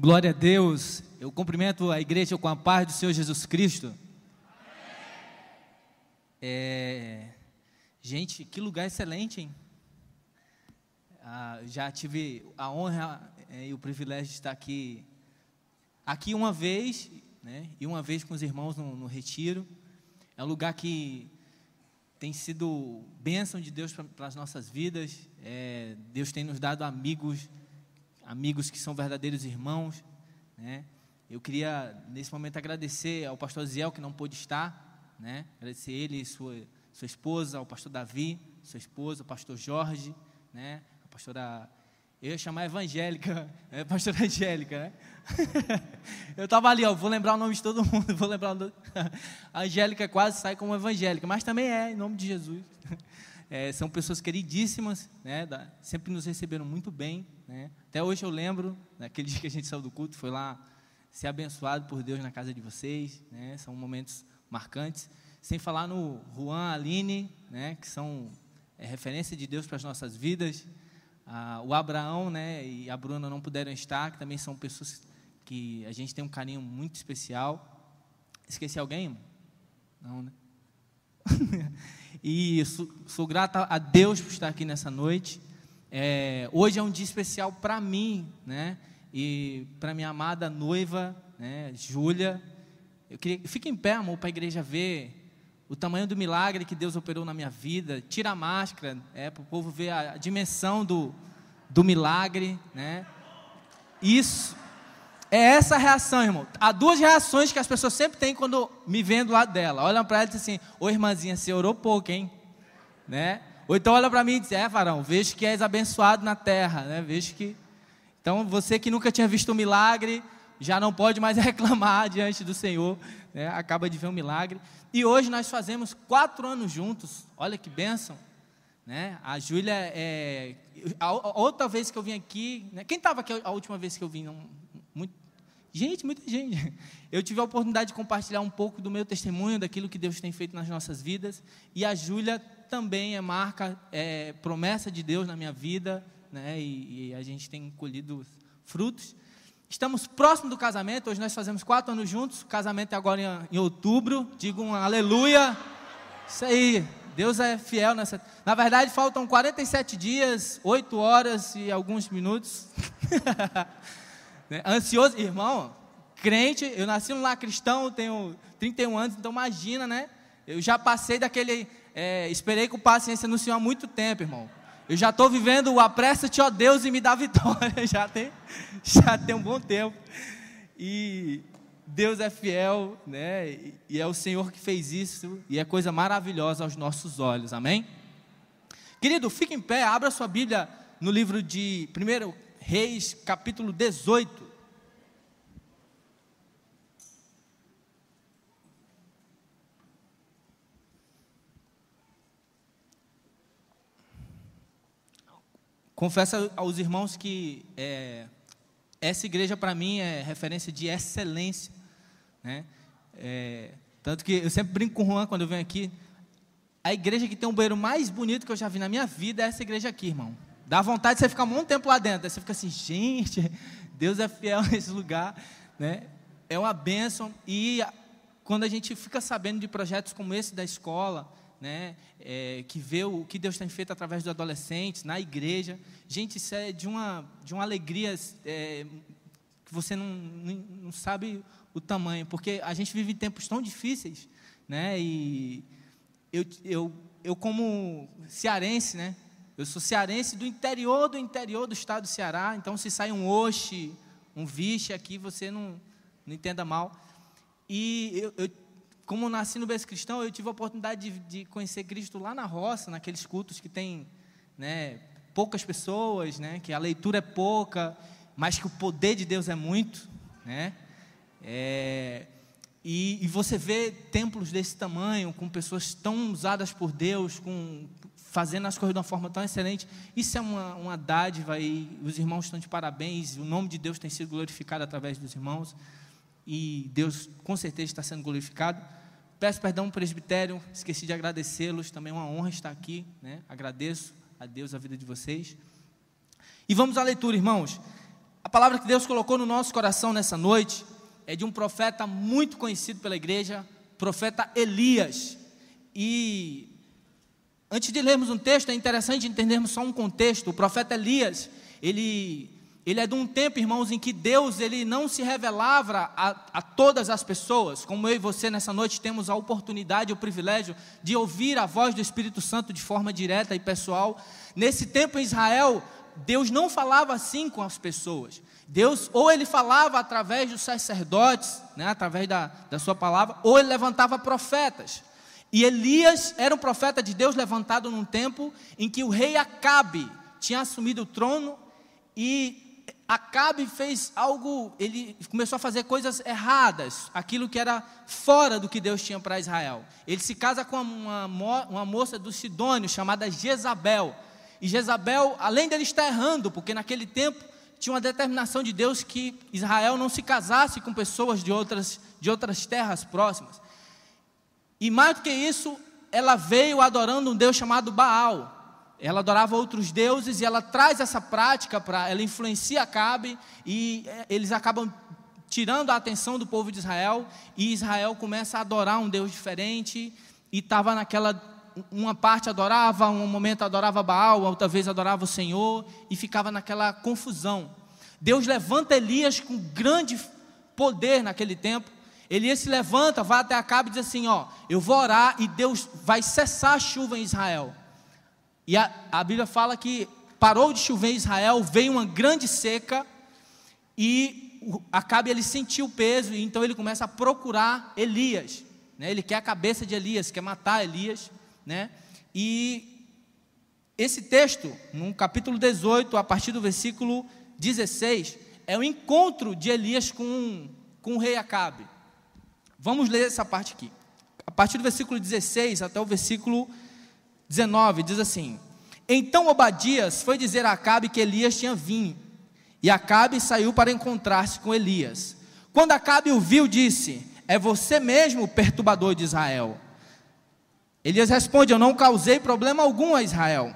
Glória a Deus. Eu cumprimento a igreja com a paz do Senhor Jesus Cristo. É, gente, que lugar excelente, hein? Ah, já tive a honra é, e o privilégio de estar aqui, aqui uma vez, né? E uma vez com os irmãos no, no retiro. É um lugar que tem sido bênção de Deus para as nossas vidas. É, Deus tem nos dado amigos amigos que são verdadeiros irmãos. Né? Eu queria, nesse momento, agradecer ao pastor Ziel, que não pôde estar, né? agradecer ele e sua, sua esposa, ao pastor Davi, sua esposa, ao pastor Jorge, né? a pastora. Eu ia chamar evangélica, é, pastora Angélica, né? eu estava ali, ó, vou lembrar o nome de todo mundo, vou lembrar o nome. A Angélica quase sai como evangélica, mas também é, em nome de Jesus. É, são pessoas queridíssimas, né? Sempre nos receberam muito bem. Né? Até hoje eu lembro, naquele dia que a gente saiu do culto, foi lá ser abençoado por Deus na casa de vocês. Né? São momentos marcantes. Sem falar no Juan, Aline, né? que são é, referência de Deus para as nossas vidas. Ah, o Abraão né? e a Bruna não puderam estar, que também são pessoas que a gente tem um carinho muito especial. Esqueci alguém? Não, né? e sou, sou grata a Deus por estar aqui nessa noite. É, hoje é um dia especial para mim, né? E para minha amada noiva, né, Júlia. Eu queria, fica em pé, amor, para a igreja ver o tamanho do milagre que Deus operou na minha vida. Tira a máscara, é para o povo ver a, a dimensão do, do milagre, né? Isso é essa reação, irmão. Há duas reações que as pessoas sempre têm quando me veem do lado dela. Olham para ela e dizem assim: Ô irmãzinha, você orou pouco, hein? Né? Ou então olha para mim e diz: É, varão, vejo que és abençoado na terra. Né? Vejo que. Então você que nunca tinha visto um milagre, já não pode mais reclamar diante do Senhor. Né? Acaba de ver um milagre. E hoje nós fazemos quatro anos juntos. Olha que bênção. Né? A Júlia, é, a, outra vez que eu vim aqui, né? quem estava aqui a última vez que eu vim? Não, muito, gente, muita gente. Eu tive a oportunidade de compartilhar um pouco do meu testemunho, daquilo que Deus tem feito nas nossas vidas. E a Júlia também é marca, é promessa de Deus na minha vida, né? E, e, a gente tem colhido frutos. Estamos próximo do casamento. Hoje nós fazemos quatro anos juntos. O casamento é agora em, em outubro. Digo um aleluia. Isso aí. Deus é fiel nessa. Na verdade, faltam 47 dias, 8 horas e alguns minutos. Né? Ansioso, irmão, crente, eu nasci lar cristão, tenho 31 anos, então imagina, né? Eu já passei daquele. É, esperei com paciência no Senhor há muito tempo, irmão. Eu já estou vivendo o apressa-te, ó Deus, e me dá vitória. Já tem, já tem um bom tempo. E Deus é fiel, né? E é o Senhor que fez isso. E é coisa maravilhosa aos nossos olhos. Amém? Querido, fique em pé, abra sua Bíblia no livro de 1 Reis, capítulo 18. Confesso aos irmãos que é, essa igreja para mim é referência de excelência. Né? É, tanto que eu sempre brinco com o Juan quando eu venho aqui. A igreja que tem um banheiro mais bonito que eu já vi na minha vida é essa igreja aqui, irmão. Dá vontade de você ficar um monte de tempo lá dentro. Aí você fica assim, gente, Deus é fiel nesse lugar. Né? É uma bênção. E quando a gente fica sabendo de projetos como esse da escola, né, é, que vê o que Deus tem feito através dos adolescentes, na igreja, gente, isso é de uma, de uma alegria é, que você não, não, não sabe o tamanho, porque a gente vive tempos tão difíceis, né, e eu, eu, eu como cearense, né, eu sou cearense do interior do interior do estado do Ceará, então se sai um oxe, um vixe aqui, você não, não entenda mal. E eu, eu como nasci no berço cristão, eu tive a oportunidade de, de, conhecer Cristo lá na roça, naqueles cultos que tem né, poucas pessoas, né, que a leitura é pouca, mas que o poder de Deus é muito. Né? É, e, e, você vê templos desse tamanho, com pessoas tão usadas por Deus, com fazendo as coisas de uma forma tão excelente. Isso é uma, uma dádiva e os irmãos estão de parabéns. O nome de Deus tem sido glorificado através dos irmãos e Deus com certeza está sendo glorificado. Peço perdão presbitério, esqueci de agradecê-los, também é uma honra estar aqui. Né? Agradeço a Deus a vida de vocês. E vamos à leitura, irmãos. A palavra que Deus colocou no nosso coração nessa noite é de um profeta muito conhecido pela igreja, profeta Elias. E antes de lermos um texto, é interessante entendermos só um contexto. O profeta Elias, ele ele é de um tempo, irmãos, em que Deus ele não se revelava a, a, todas as pessoas, como eu e você nessa noite temos a oportunidade, o privilégio de ouvir a voz do Espírito Santo de forma direta e pessoal. Nesse tempo em Israel, Deus não falava assim com as pessoas. Deus, ou ele falava através dos sacerdotes, né, através da, da sua palavra, ou ele levantava profetas. E Elias era um profeta de Deus levantado num tempo em que o rei Acabe tinha assumido o trono e Acabe fez algo, ele começou a fazer coisas erradas, aquilo que era fora do que Deus tinha para Israel. Ele se casa com uma, uma moça do Sidônio chamada Jezabel. E Jezabel, além dele estar errando, porque naquele tempo tinha uma determinação de Deus que Israel não se casasse com pessoas de outras, de outras terras próximas. E mais do que isso, ela veio adorando um Deus chamado Baal ela adorava outros deuses e ela traz essa prática para, ela influencia Acabe e é, eles acabam tirando a atenção do povo de Israel e Israel começa a adorar um Deus diferente e estava naquela uma parte adorava, um momento adorava Baal, outra vez adorava o Senhor e ficava naquela confusão. Deus levanta Elias com grande poder naquele tempo. Elias se levanta, vai até Acabe e diz assim: Ó, eu vou orar e Deus vai cessar a chuva em Israel. E a, a Bíblia fala que parou de chover em Israel, veio uma grande seca e Acabe ele sentiu o peso e então ele começa a procurar Elias, né? Ele quer a cabeça de Elias, quer matar Elias, né? E esse texto, no capítulo 18, a partir do versículo 16, é o encontro de Elias com, com o rei Acabe. Vamos ler essa parte aqui. A partir do versículo 16 até o versículo 19 diz assim: Então Obadias foi dizer a Acabe que Elias tinha vindo, e Acabe saiu para encontrar-se com Elias. Quando Acabe o viu, disse: É você mesmo o perturbador de Israel. Elias responde: Eu não causei problema algum a Israel.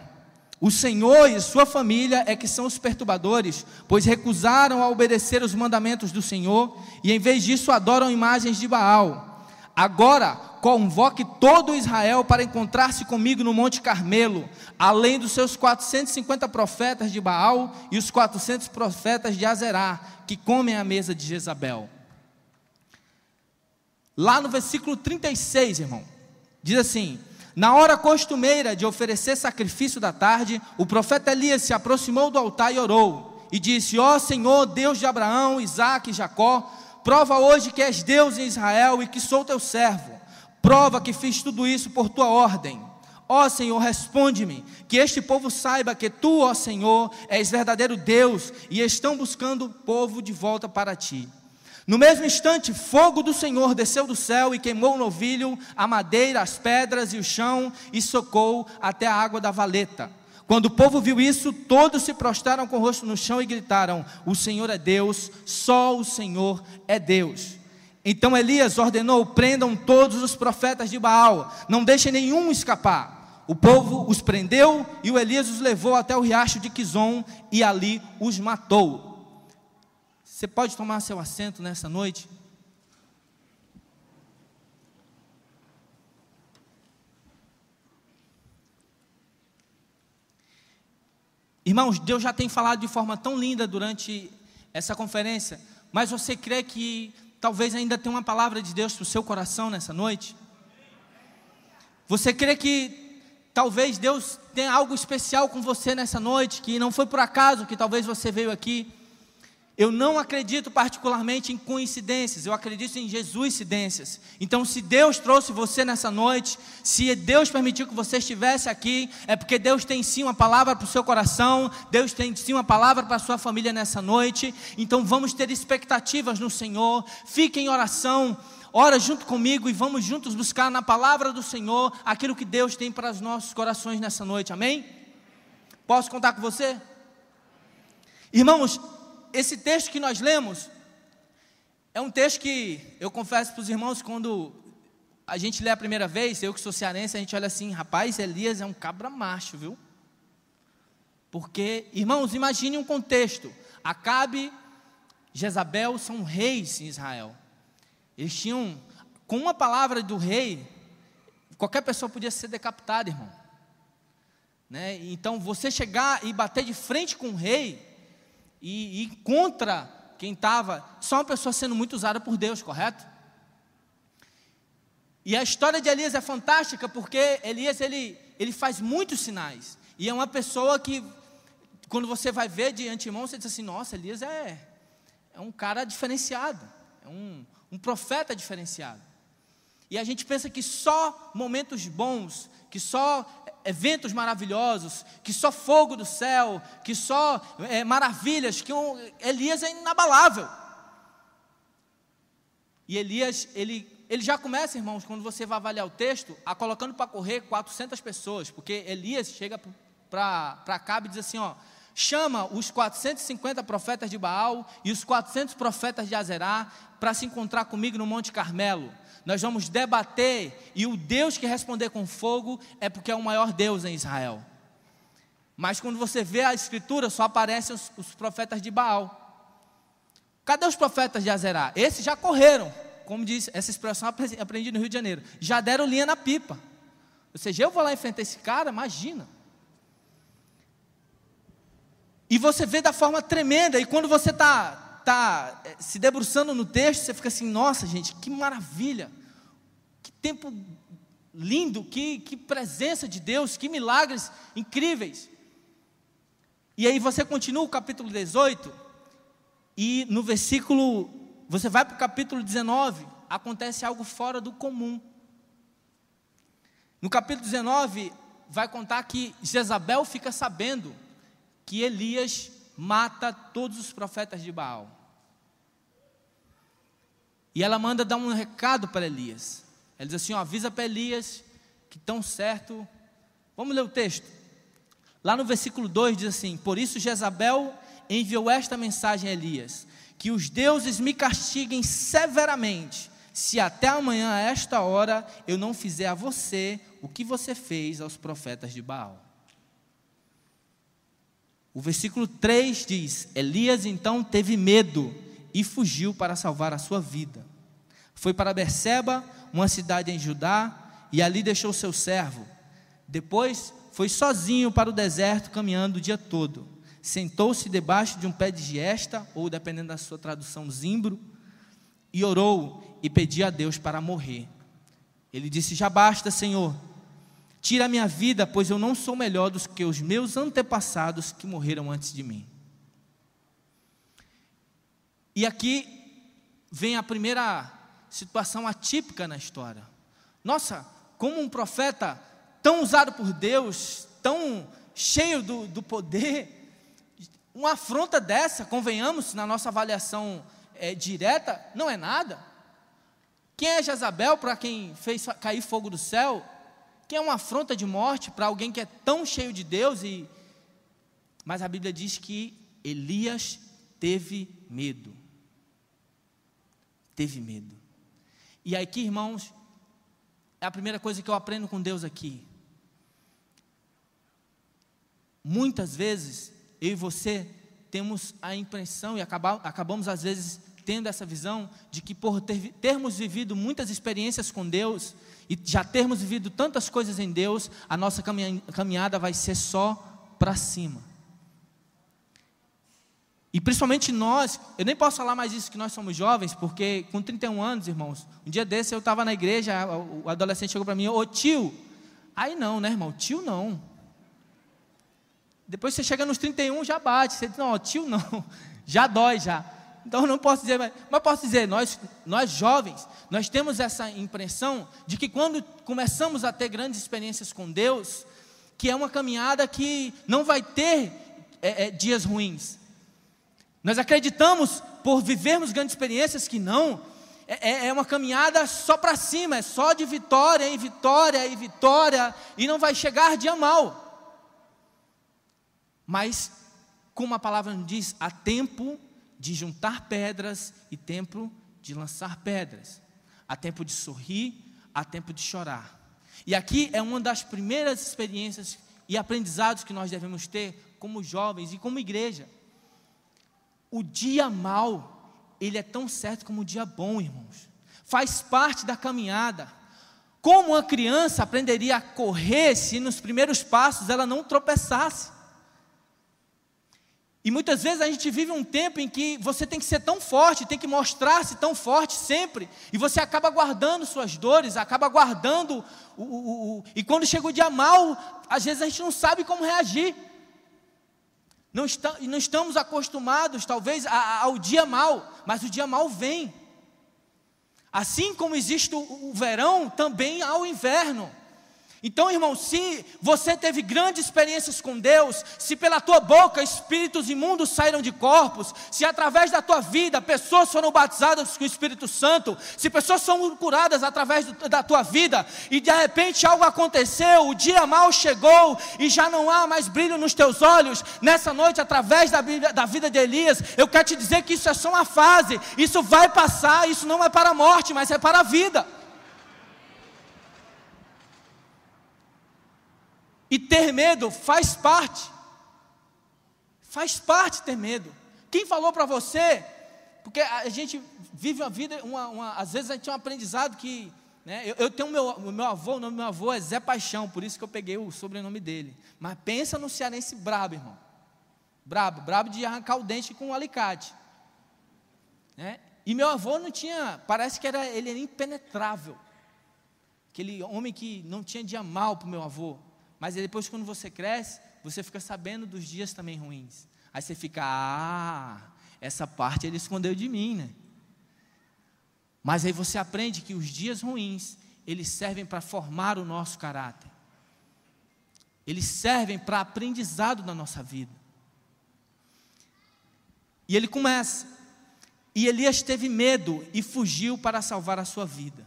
O Senhor e sua família é que são os perturbadores, pois recusaram a obedecer os mandamentos do Senhor e em vez disso adoram imagens de Baal. Agora, convoque todo Israel para encontrar-se comigo no Monte Carmelo, além dos seus 450 profetas de Baal e os 400 profetas de Azerá, que comem à mesa de Jezabel. Lá no versículo 36, irmão, diz assim: Na hora costumeira de oferecer sacrifício da tarde, o profeta Elias se aproximou do altar e orou, e disse: Ó Senhor, Deus de Abraão, Isaque e Jacó, prova hoje que és Deus em Israel e que sou teu servo Prova que fiz tudo isso por tua ordem. Ó Senhor, responde-me, que este povo saiba que tu, ó Senhor, és verdadeiro Deus e estão buscando o povo de volta para ti. No mesmo instante, fogo do Senhor desceu do céu e queimou o novilho, a madeira, as pedras e o chão e socou até a água da valeta. Quando o povo viu isso, todos se prostraram com o rosto no chão e gritaram: O Senhor é Deus, só o Senhor é Deus. Então Elias ordenou: prendam todos os profetas de Baal, não deixem nenhum escapar. O povo os prendeu e o Elias os levou até o riacho de Quizon e ali os matou. Você pode tomar seu assento nessa noite? Irmãos, Deus já tem falado de forma tão linda durante essa conferência, mas você crê que talvez ainda tenha uma palavra de Deus para o seu coração nessa noite? Você crê que talvez Deus tenha algo especial com você nessa noite, que não foi por acaso que talvez você veio aqui? Eu não acredito particularmente em coincidências, eu acredito em Jesuscidências. Então, se Deus trouxe você nessa noite, se Deus permitiu que você estivesse aqui, é porque Deus tem sim uma palavra para o seu coração, Deus tem sim uma palavra para a sua família nessa noite. Então, vamos ter expectativas no Senhor, fique em oração, ora junto comigo e vamos juntos buscar na palavra do Senhor aquilo que Deus tem para os nossos corações nessa noite, amém? Posso contar com você? Irmãos, esse texto que nós lemos é um texto que eu confesso para os irmãos, quando a gente lê a primeira vez, eu que sou cearense, a gente olha assim, rapaz, Elias é um cabra macho, viu? Porque, irmãos, imagine um contexto. Acabe Jezabel são reis em Israel. Eles tinham, com uma palavra do rei, qualquer pessoa podia ser decapitada, irmão. Né? Então, você chegar e bater de frente com o rei e, e contra quem estava, só uma pessoa sendo muito usada por Deus, correto? E a história de Elias é fantástica porque Elias ele, ele faz muitos sinais. E é uma pessoa que, quando você vai ver de antemão, você diz assim: nossa, Elias é, é um cara diferenciado, é um, um profeta diferenciado. E a gente pensa que só momentos bons, que só eventos maravilhosos, que só fogo do céu, que só é, maravilhas, que um, Elias é inabalável. E Elias, ele ele já começa, irmãos, quando você vai avaliar o texto, a colocando para correr 400 pessoas, porque Elias chega para Acabe e diz assim: ó, chama os 450 profetas de Baal e os 400 profetas de Azerá para se encontrar comigo no Monte Carmelo. Nós vamos debater e o Deus que responder com fogo é porque é o maior Deus em Israel. Mas quando você vê a escritura, só aparecem os, os profetas de Baal. Cadê os profetas de Azerá? Esses já correram como diz essa expressão, aprendi no Rio de Janeiro, já deram linha na pipa. Ou seja, eu vou lá enfrentar esse cara, imagina. E você vê da forma tremenda, e quando você está tá, eh, se debruçando no texto, você fica assim, nossa gente, que maravilha, que tempo lindo, que, que presença de Deus, que milagres incríveis. E aí você continua o capítulo 18, e no versículo você vai para o capítulo 19, acontece algo fora do comum. No capítulo 19, vai contar que Jezabel fica sabendo que Elias mata todos os profetas de Baal. E ela manda dar um recado para Elias. Ela diz assim: ó, avisa para Elias que tão certo. Vamos ler o texto. Lá no versículo 2 diz assim: Por isso Jezabel enviou esta mensagem a Elias: que os deuses me castiguem severamente, se até amanhã, a esta hora, eu não fizer a você o que você fez aos profetas de Baal. O versículo 3 diz: Elias então teve medo e fugiu para salvar a sua vida. Foi para Berseba, uma cidade em Judá, e ali deixou seu servo. Depois foi sozinho para o deserto, caminhando o dia todo sentou-se debaixo de um pé de giesta, ou dependendo da sua tradução, zimbro, e orou e pediu a Deus para morrer. Ele disse: Já basta, Senhor, tira a minha vida, pois eu não sou melhor do que os meus antepassados que morreram antes de mim. E aqui vem a primeira situação atípica na história. Nossa, como um profeta tão usado por Deus, tão cheio do, do poder, uma afronta dessa, convenhamos, na nossa avaliação é, direta, não é nada. Quem é Jezabel para quem fez cair fogo do céu? Quem é uma afronta de morte para alguém que é tão cheio de Deus? E... Mas a Bíblia diz que Elias teve medo. Teve medo. E aqui, irmãos, é a primeira coisa que eu aprendo com Deus aqui. Muitas vezes eu e você temos a impressão, e acabamos às vezes tendo essa visão, de que por ter, termos vivido muitas experiências com Deus, e já termos vivido tantas coisas em Deus, a nossa caminhada vai ser só para cima. E principalmente nós, eu nem posso falar mais isso que nós somos jovens, porque com 31 anos, irmãos, um dia desse eu estava na igreja, o adolescente chegou para mim, ô tio, aí não, né irmão, tio não, depois você chega nos 31, já bate. Você diz, não, tio não, já dói já. Então não posso dizer, mas, mas posso dizer, nós, nós jovens, nós temos essa impressão de que quando começamos a ter grandes experiências com Deus, que é uma caminhada que não vai ter é, é, dias ruins. Nós acreditamos, por vivermos grandes experiências, que não, é, é, é uma caminhada só para cima, é só de vitória em vitória e vitória, e não vai chegar dia mal. Mas, como a palavra nos diz, há tempo de juntar pedras e tempo de lançar pedras. Há tempo de sorrir, há tempo de chorar. E aqui é uma das primeiras experiências e aprendizados que nós devemos ter como jovens e como igreja. O dia mal ele é tão certo como o dia bom, irmãos. Faz parte da caminhada. Como uma criança aprenderia a correr se nos primeiros passos ela não tropeçasse? E muitas vezes a gente vive um tempo em que você tem que ser tão forte, tem que mostrar-se tão forte sempre, e você acaba guardando suas dores, acaba guardando, o, o, o, e quando chega o dia mal, às vezes a gente não sabe como reagir. Não, está, não estamos acostumados, talvez, a, ao dia mal, mas o dia mal vem. Assim como existe o, o verão, também há o inverno. Então, irmão, se você teve grandes experiências com Deus, se pela tua boca espíritos imundos saíram de corpos, se através da tua vida pessoas foram batizadas com o Espírito Santo, se pessoas são curadas através do, da tua vida, e de repente algo aconteceu, o dia mal chegou e já não há mais brilho nos teus olhos, nessa noite, através da, da vida de Elias, eu quero te dizer que isso é só uma fase, isso vai passar, isso não é para a morte, mas é para a vida. E ter medo faz parte. Faz parte ter medo. Quem falou para você? Porque a gente vive uma vida, uma, uma, às vezes a gente tem um aprendizado que. Né, eu, eu, tenho meu, meu avô, o nome do meu avô é Zé Paixão, por isso que eu peguei o sobrenome dele. Mas pensa no cearense brabo, irmão. Brabo, brabo de arrancar o dente com um alicate. Né? E meu avô não tinha, parece que era, ele era impenetrável. Aquele homem que não tinha dia mal para o meu avô. Mas depois, quando você cresce, você fica sabendo dos dias também ruins. Aí você fica, ah, essa parte ele escondeu de mim, né? Mas aí você aprende que os dias ruins, eles servem para formar o nosso caráter. Eles servem para aprendizado na nossa vida. E ele começa. E Elias teve medo e fugiu para salvar a sua vida.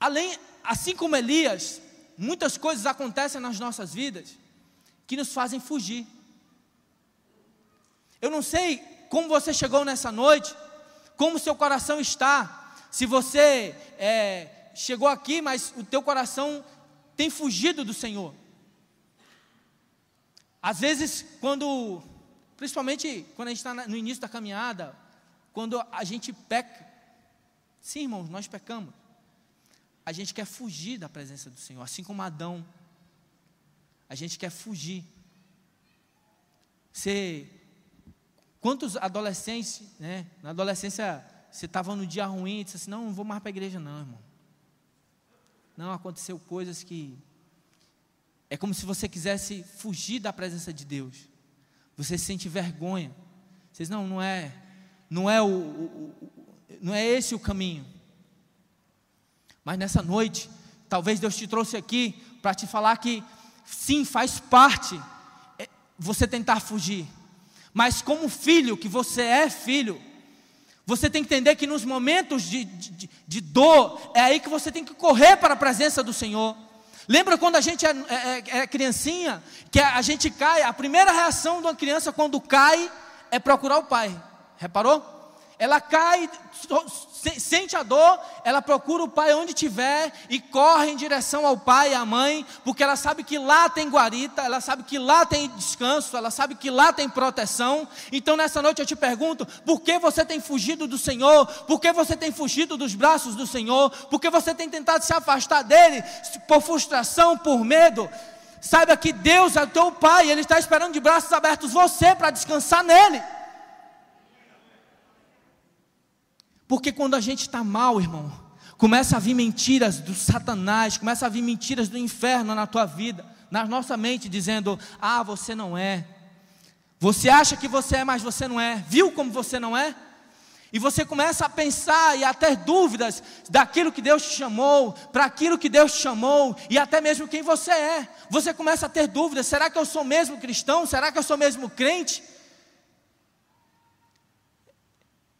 Além, assim como Elias, muitas coisas acontecem nas nossas vidas que nos fazem fugir. Eu não sei como você chegou nessa noite, como seu coração está, se você é, chegou aqui, mas o teu coração tem fugido do Senhor. Às vezes, quando, principalmente quando a gente está no início da caminhada, quando a gente peca, sim, irmãos, nós pecamos a gente quer fugir da presença do Senhor, assim como Adão. A gente quer fugir. Você, quantos adolescentes, né? Na adolescência, você estava no dia ruim disse assim: Não, não vou mais para a igreja, não, irmão. Não, aconteceu coisas que. É como se você quisesse fugir da presença de Deus. Você sente vergonha. Vocês não, não é, não é o, o, o não é esse o caminho. Mas nessa noite, talvez Deus te trouxe aqui para te falar que sim, faz parte é, você tentar fugir. Mas como filho, que você é filho, você tem que entender que nos momentos de, de, de dor, é aí que você tem que correr para a presença do Senhor. Lembra quando a gente é, é, é, é criancinha, que a gente cai, a primeira reação de uma criança quando cai é procurar o pai. Reparou? Ela cai, sente a dor, ela procura o pai onde tiver e corre em direção ao pai e à mãe, porque ela sabe que lá tem guarita, ela sabe que lá tem descanso, ela sabe que lá tem proteção. Então nessa noite eu te pergunto: por que você tem fugido do Senhor? Por que você tem fugido dos braços do Senhor? Por que você tem tentado se afastar dele por frustração, por medo? Saiba que Deus é o teu pai, ele está esperando de braços abertos você para descansar nele. Porque quando a gente está mal, irmão, começa a vir mentiras do Satanás, começa a vir mentiras do inferno na tua vida, na nossa mente, dizendo: Ah, você não é. Você acha que você é, mas você não é. Viu como você não é? E você começa a pensar e a ter dúvidas daquilo que Deus te chamou, para aquilo que Deus te chamou, e até mesmo quem você é. Você começa a ter dúvidas: será que eu sou mesmo cristão? Será que eu sou mesmo crente?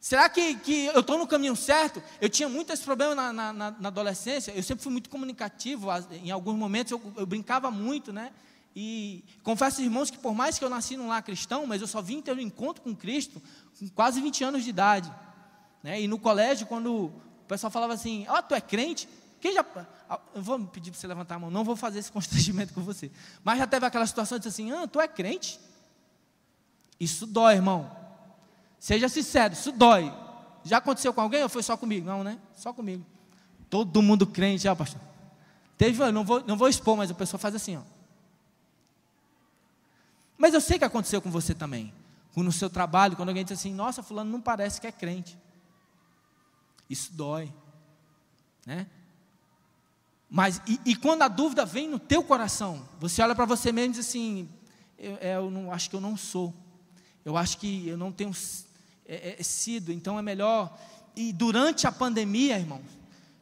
Será que, que eu estou no caminho certo? Eu tinha muitos problemas na, na, na, adolescência, eu sempre fui muito comunicativo, em alguns momentos eu, eu, brincava muito, né? E confesso, irmãos, que por mais que eu nasci num lar cristão, mas eu só vim ter um encontro com Cristo com quase 20 anos de idade. Né? E no colégio, quando o pessoal falava assim, ó, oh, tu é crente? Quem já. Eu vou pedir para você levantar a mão, não vou fazer esse constrangimento com você. Mas já teve aquela situação de dizer assim, ah, tu é crente? Isso dói, irmão. Seja sincero, isso dói. Já aconteceu com alguém ou foi só comigo? Não, né? Só comigo. Todo mundo crente, já, pastor. Teve, não vou, não vou expor, mas a pessoa faz assim, ó. Mas eu sei que aconteceu com você também. No seu trabalho, quando alguém diz assim, nossa, fulano não parece que é crente. Isso dói. Né? Mas, e, e, quando a dúvida vem no teu coração, você olha para você mesmo e diz assim: eu, é, eu, não, acho que eu não sou, eu acho que eu não tenho é, é, sido, então é melhor. E durante a pandemia, irmão,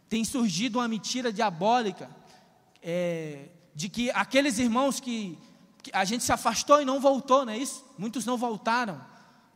tem surgido uma mentira diabólica é, de que aqueles irmãos que, que, a gente se afastou e não voltou, não é isso? Muitos não voltaram.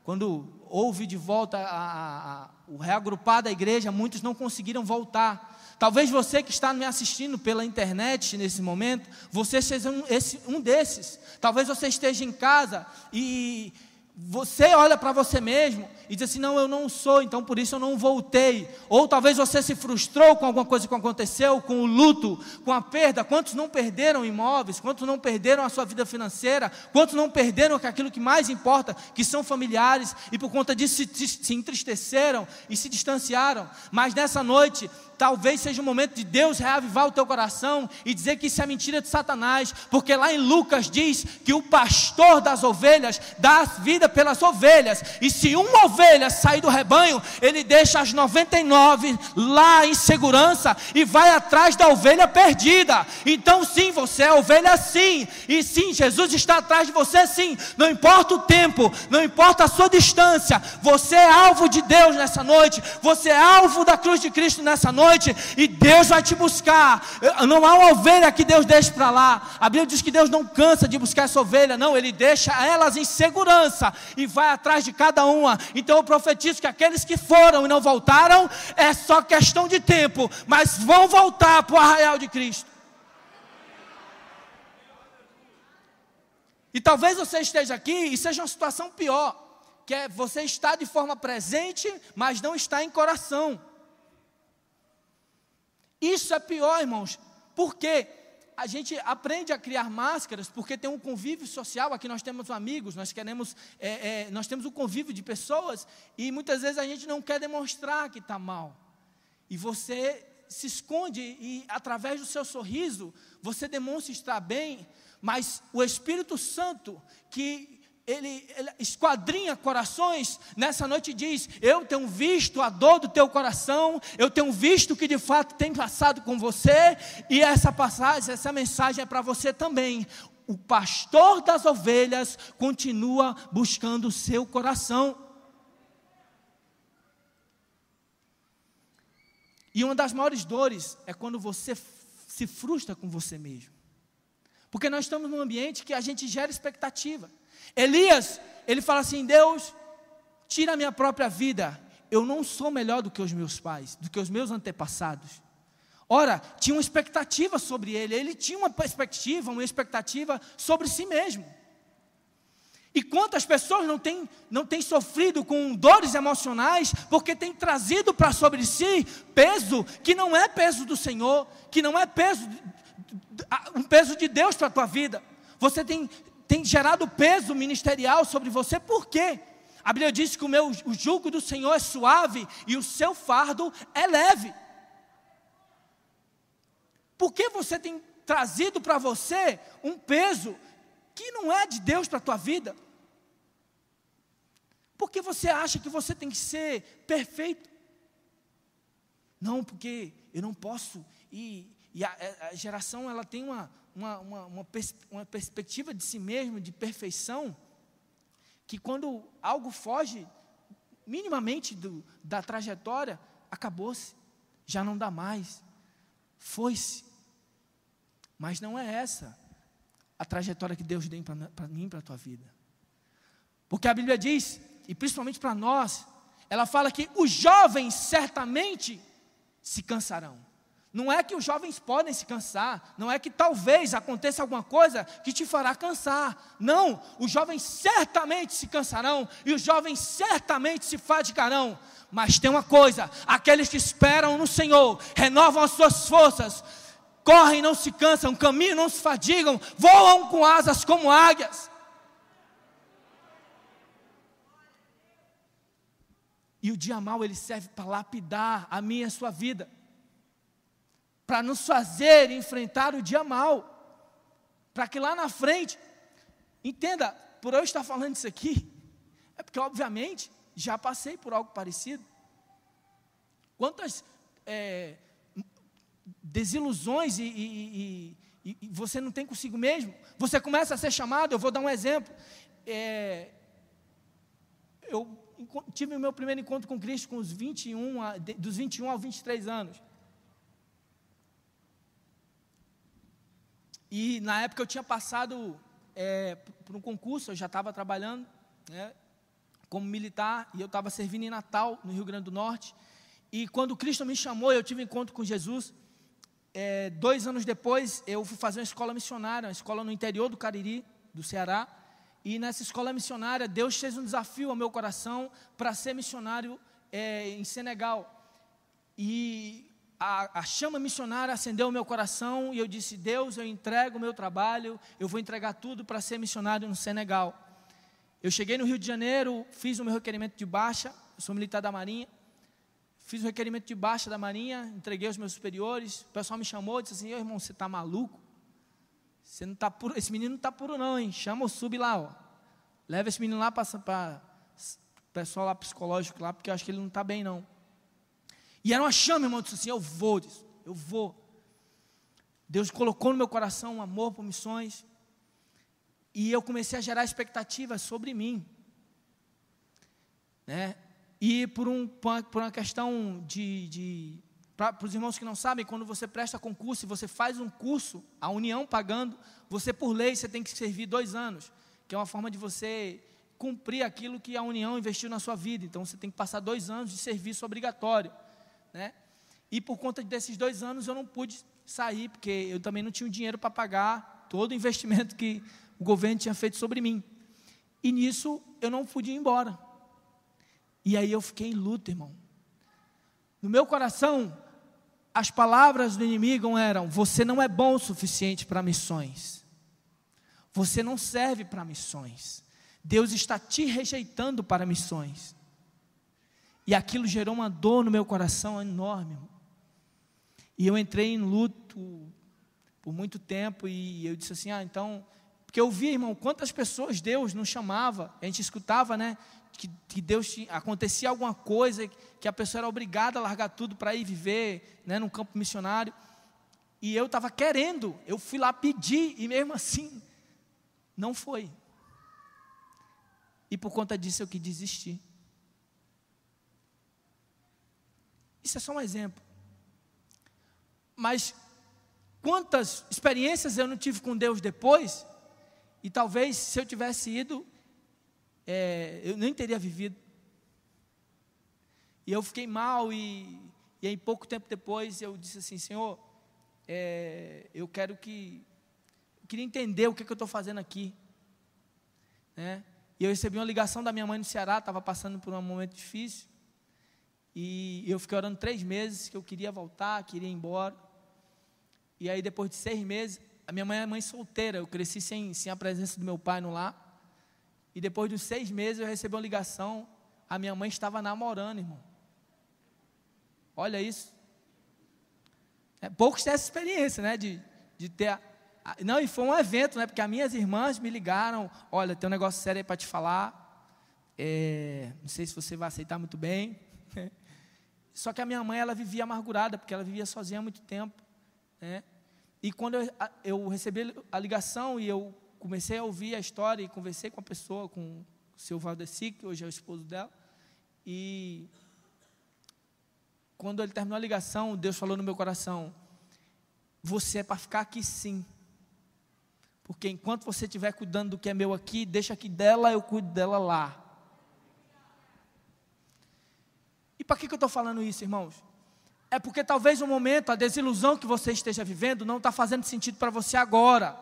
Quando houve de volta a, a, a, o reagrupar da igreja, muitos não conseguiram voltar. Talvez você que está me assistindo pela internet nesse momento, você seja um, esse, um desses. Talvez você esteja em casa e você olha para você mesmo e diz assim: não, eu não sou, então por isso eu não voltei. Ou talvez você se frustrou com alguma coisa que aconteceu, com o luto, com a perda. Quantos não perderam imóveis? Quantos não perderam a sua vida financeira? Quantos não perderam aquilo que mais importa, que são familiares, e por conta disso se, se entristeceram e se distanciaram? Mas nessa noite, talvez seja o momento de Deus reavivar o teu coração e dizer que isso é mentira de Satanás, porque lá em Lucas diz que o pastor das ovelhas dá vida pelas ovelhas, e se uma ovelha sair do rebanho, ele deixa as 99 lá em segurança e vai atrás da ovelha perdida. Então, sim, você é ovelha, sim, e sim, Jesus está atrás de você, sim, não importa o tempo, não importa a sua distância, você é alvo de Deus nessa noite, você é alvo da cruz de Cristo nessa noite noite e Deus vai te buscar. Não há uma ovelha que Deus deixe para lá. A Bíblia diz que Deus não cansa de buscar essa ovelha, não, Ele deixa elas em segurança e vai atrás de cada uma. Então eu profetizo que aqueles que foram e não voltaram, é só questão de tempo, mas vão voltar para o arraial de Cristo. E talvez você esteja aqui e seja uma situação pior, que é você estar de forma presente, mas não está em coração. Isso é pior, irmãos, porque a gente aprende a criar máscaras porque tem um convívio social. Aqui nós temos amigos, nós queremos, é, é, nós temos um convívio de pessoas e muitas vezes a gente não quer demonstrar que está mal. E você se esconde e através do seu sorriso você demonstra estar bem, mas o Espírito Santo que ele, ele, esquadrinha corações, nessa noite diz: Eu tenho visto a dor do teu coração, eu tenho visto o que de fato tem passado com você, e essa passagem, essa mensagem é para você também. O pastor das ovelhas continua buscando o seu coração. E uma das maiores dores é quando você se frustra com você mesmo. Porque nós estamos num ambiente que a gente gera expectativa. Elias, ele fala assim: Deus, tira a minha própria vida. Eu não sou melhor do que os meus pais, do que os meus antepassados. Ora, tinha uma expectativa sobre ele, ele tinha uma perspectiva, uma expectativa sobre si mesmo. E quantas pessoas não têm, não têm sofrido com dores emocionais porque têm trazido para sobre si peso que não é peso do Senhor, que não é peso, um peso de Deus para a tua vida. Você tem tem gerado peso ministerial sobre você, por quê? A Bíblia diz que o, meu, o jugo do Senhor é suave e o seu fardo é leve. Por que você tem trazido para você um peso que não é de Deus para a tua vida? Porque você acha que você tem que ser perfeito? Não, porque eu não posso. E, e a, a geração ela tem uma, uma, uma, uma, pers uma perspectiva de si mesmo, de perfeição, que quando algo foge minimamente do, da trajetória, acabou-se, já não dá mais, foi-se. Mas não é essa a trajetória que Deus tem para mim para a tua vida. Porque a Bíblia diz, e principalmente para nós, ela fala que os jovens certamente se cansarão. Não é que os jovens podem se cansar, não é que talvez aconteça alguma coisa que te fará cansar. Não, os jovens certamente se cansarão e os jovens certamente se fadigarão. Mas tem uma coisa: aqueles que esperam no Senhor renovam as suas forças, correm, não se cansam, caminham, não se fadigam, voam com asas como águias. E o dia mal ele serve para lapidar a minha e a sua vida. Para nos fazer enfrentar o dia mal. Para que lá na frente, entenda, por eu estar falando isso aqui, é porque obviamente já passei por algo parecido. Quantas é, desilusões e, e, e, e, você não tem consigo mesmo? Você começa a ser chamado, eu vou dar um exemplo. É, eu tive o meu primeiro encontro com Cristo com os 21, a, dos 21 aos 23 anos. E na época eu tinha passado é, por um concurso, eu já estava trabalhando né, como militar e eu estava servindo em Natal, no Rio Grande do Norte. E quando Cristo me chamou, eu tive um encontro com Jesus. É, dois anos depois, eu fui fazer uma escola missionária, uma escola no interior do Cariri, do Ceará. E nessa escola missionária, Deus fez um desafio ao meu coração para ser missionário é, em Senegal. E a, a, chama missionária acendeu o meu coração e eu disse: Deus, eu entrego o meu trabalho, eu vou entregar tudo para ser missionário no Senegal. Eu cheguei no Rio de Janeiro, fiz o meu requerimento de baixa, eu sou militar da Marinha. Fiz o requerimento de baixa da Marinha, entreguei aos meus superiores. O pessoal me chamou e disse assim: irmão, você está maluco? Você não tá puro, esse menino não está puro, não, hein? Chama o sub lá, ó. Leva esse menino lá para o pessoal lá psicológico lá, porque eu acho que ele não está bem, não. E era uma chama, irmão. Eu disse assim: eu vou, disse, eu vou. Deus colocou no meu coração um amor por missões. E eu comecei a gerar expectativas sobre mim. Né? E por, um, por uma questão de, de para os irmãos que não sabem, quando você presta concurso e você faz um curso, a União pagando, você por lei você tem que servir dois anos, que é uma forma de você cumprir aquilo que a União investiu na sua vida. Então você tem que passar dois anos de serviço obrigatório, né? E por conta desses dois anos eu não pude sair, porque eu também não tinha o dinheiro para pagar todo o investimento que o governo tinha feito sobre mim. E nisso eu não pude ir embora. E aí eu fiquei em luta, irmão. No meu coração, as palavras do inimigo eram: você não é bom o suficiente para missões. Você não serve para missões. Deus está te rejeitando para missões. E aquilo gerou uma dor no meu coração enorme. E eu entrei em luto por muito tempo e eu disse assim: "Ah, então, porque eu vi, irmão, quantas pessoas Deus não chamava, a gente escutava, né? que, que Deus tinha, acontecia alguma coisa, que a pessoa era obrigada a largar tudo para ir viver né, num campo missionário. E eu estava querendo, eu fui lá pedir, e mesmo assim, não foi. E por conta disso eu quis desistir. Isso é só um exemplo. Mas quantas experiências eu não tive com Deus depois, e talvez se eu tivesse ido, é, eu nem teria vivido. E eu fiquei mal e, e aí pouco tempo depois eu disse assim, Senhor, é, eu quero que, eu queria entender o que, que eu estou fazendo aqui. Né? E eu recebi uma ligação da minha mãe no Ceará, estava passando por um momento difícil. E eu fiquei orando três meses que eu queria voltar, queria ir embora. E aí depois de seis meses, a minha mãe é mãe solteira, eu cresci sem, sem a presença do meu pai no lar. E depois dos seis meses eu recebi uma ligação. A minha mãe estava namorando, irmão. Olha isso. É, poucos têm essa experiência, né? De, de ter. A, a, não, e foi um evento, né? Porque as minhas irmãs me ligaram. Olha, tem um negócio sério aí para te falar. É, não sei se você vai aceitar muito bem. Só que a minha mãe, ela vivia amargurada, porque ela vivia sozinha há muito tempo. Né? E quando eu, eu recebi a ligação e eu comecei a ouvir a história e conversei com a pessoa, com o seu Valdeci, que hoje é o esposo dela, e quando ele terminou a ligação, Deus falou no meu coração: Você é para ficar aqui sim. Porque enquanto você estiver cuidando do que é meu aqui, deixa que dela eu cuido dela lá. E para que, que eu estou falando isso, irmãos? É porque talvez o momento, a desilusão que você esteja vivendo, não está fazendo sentido para você agora.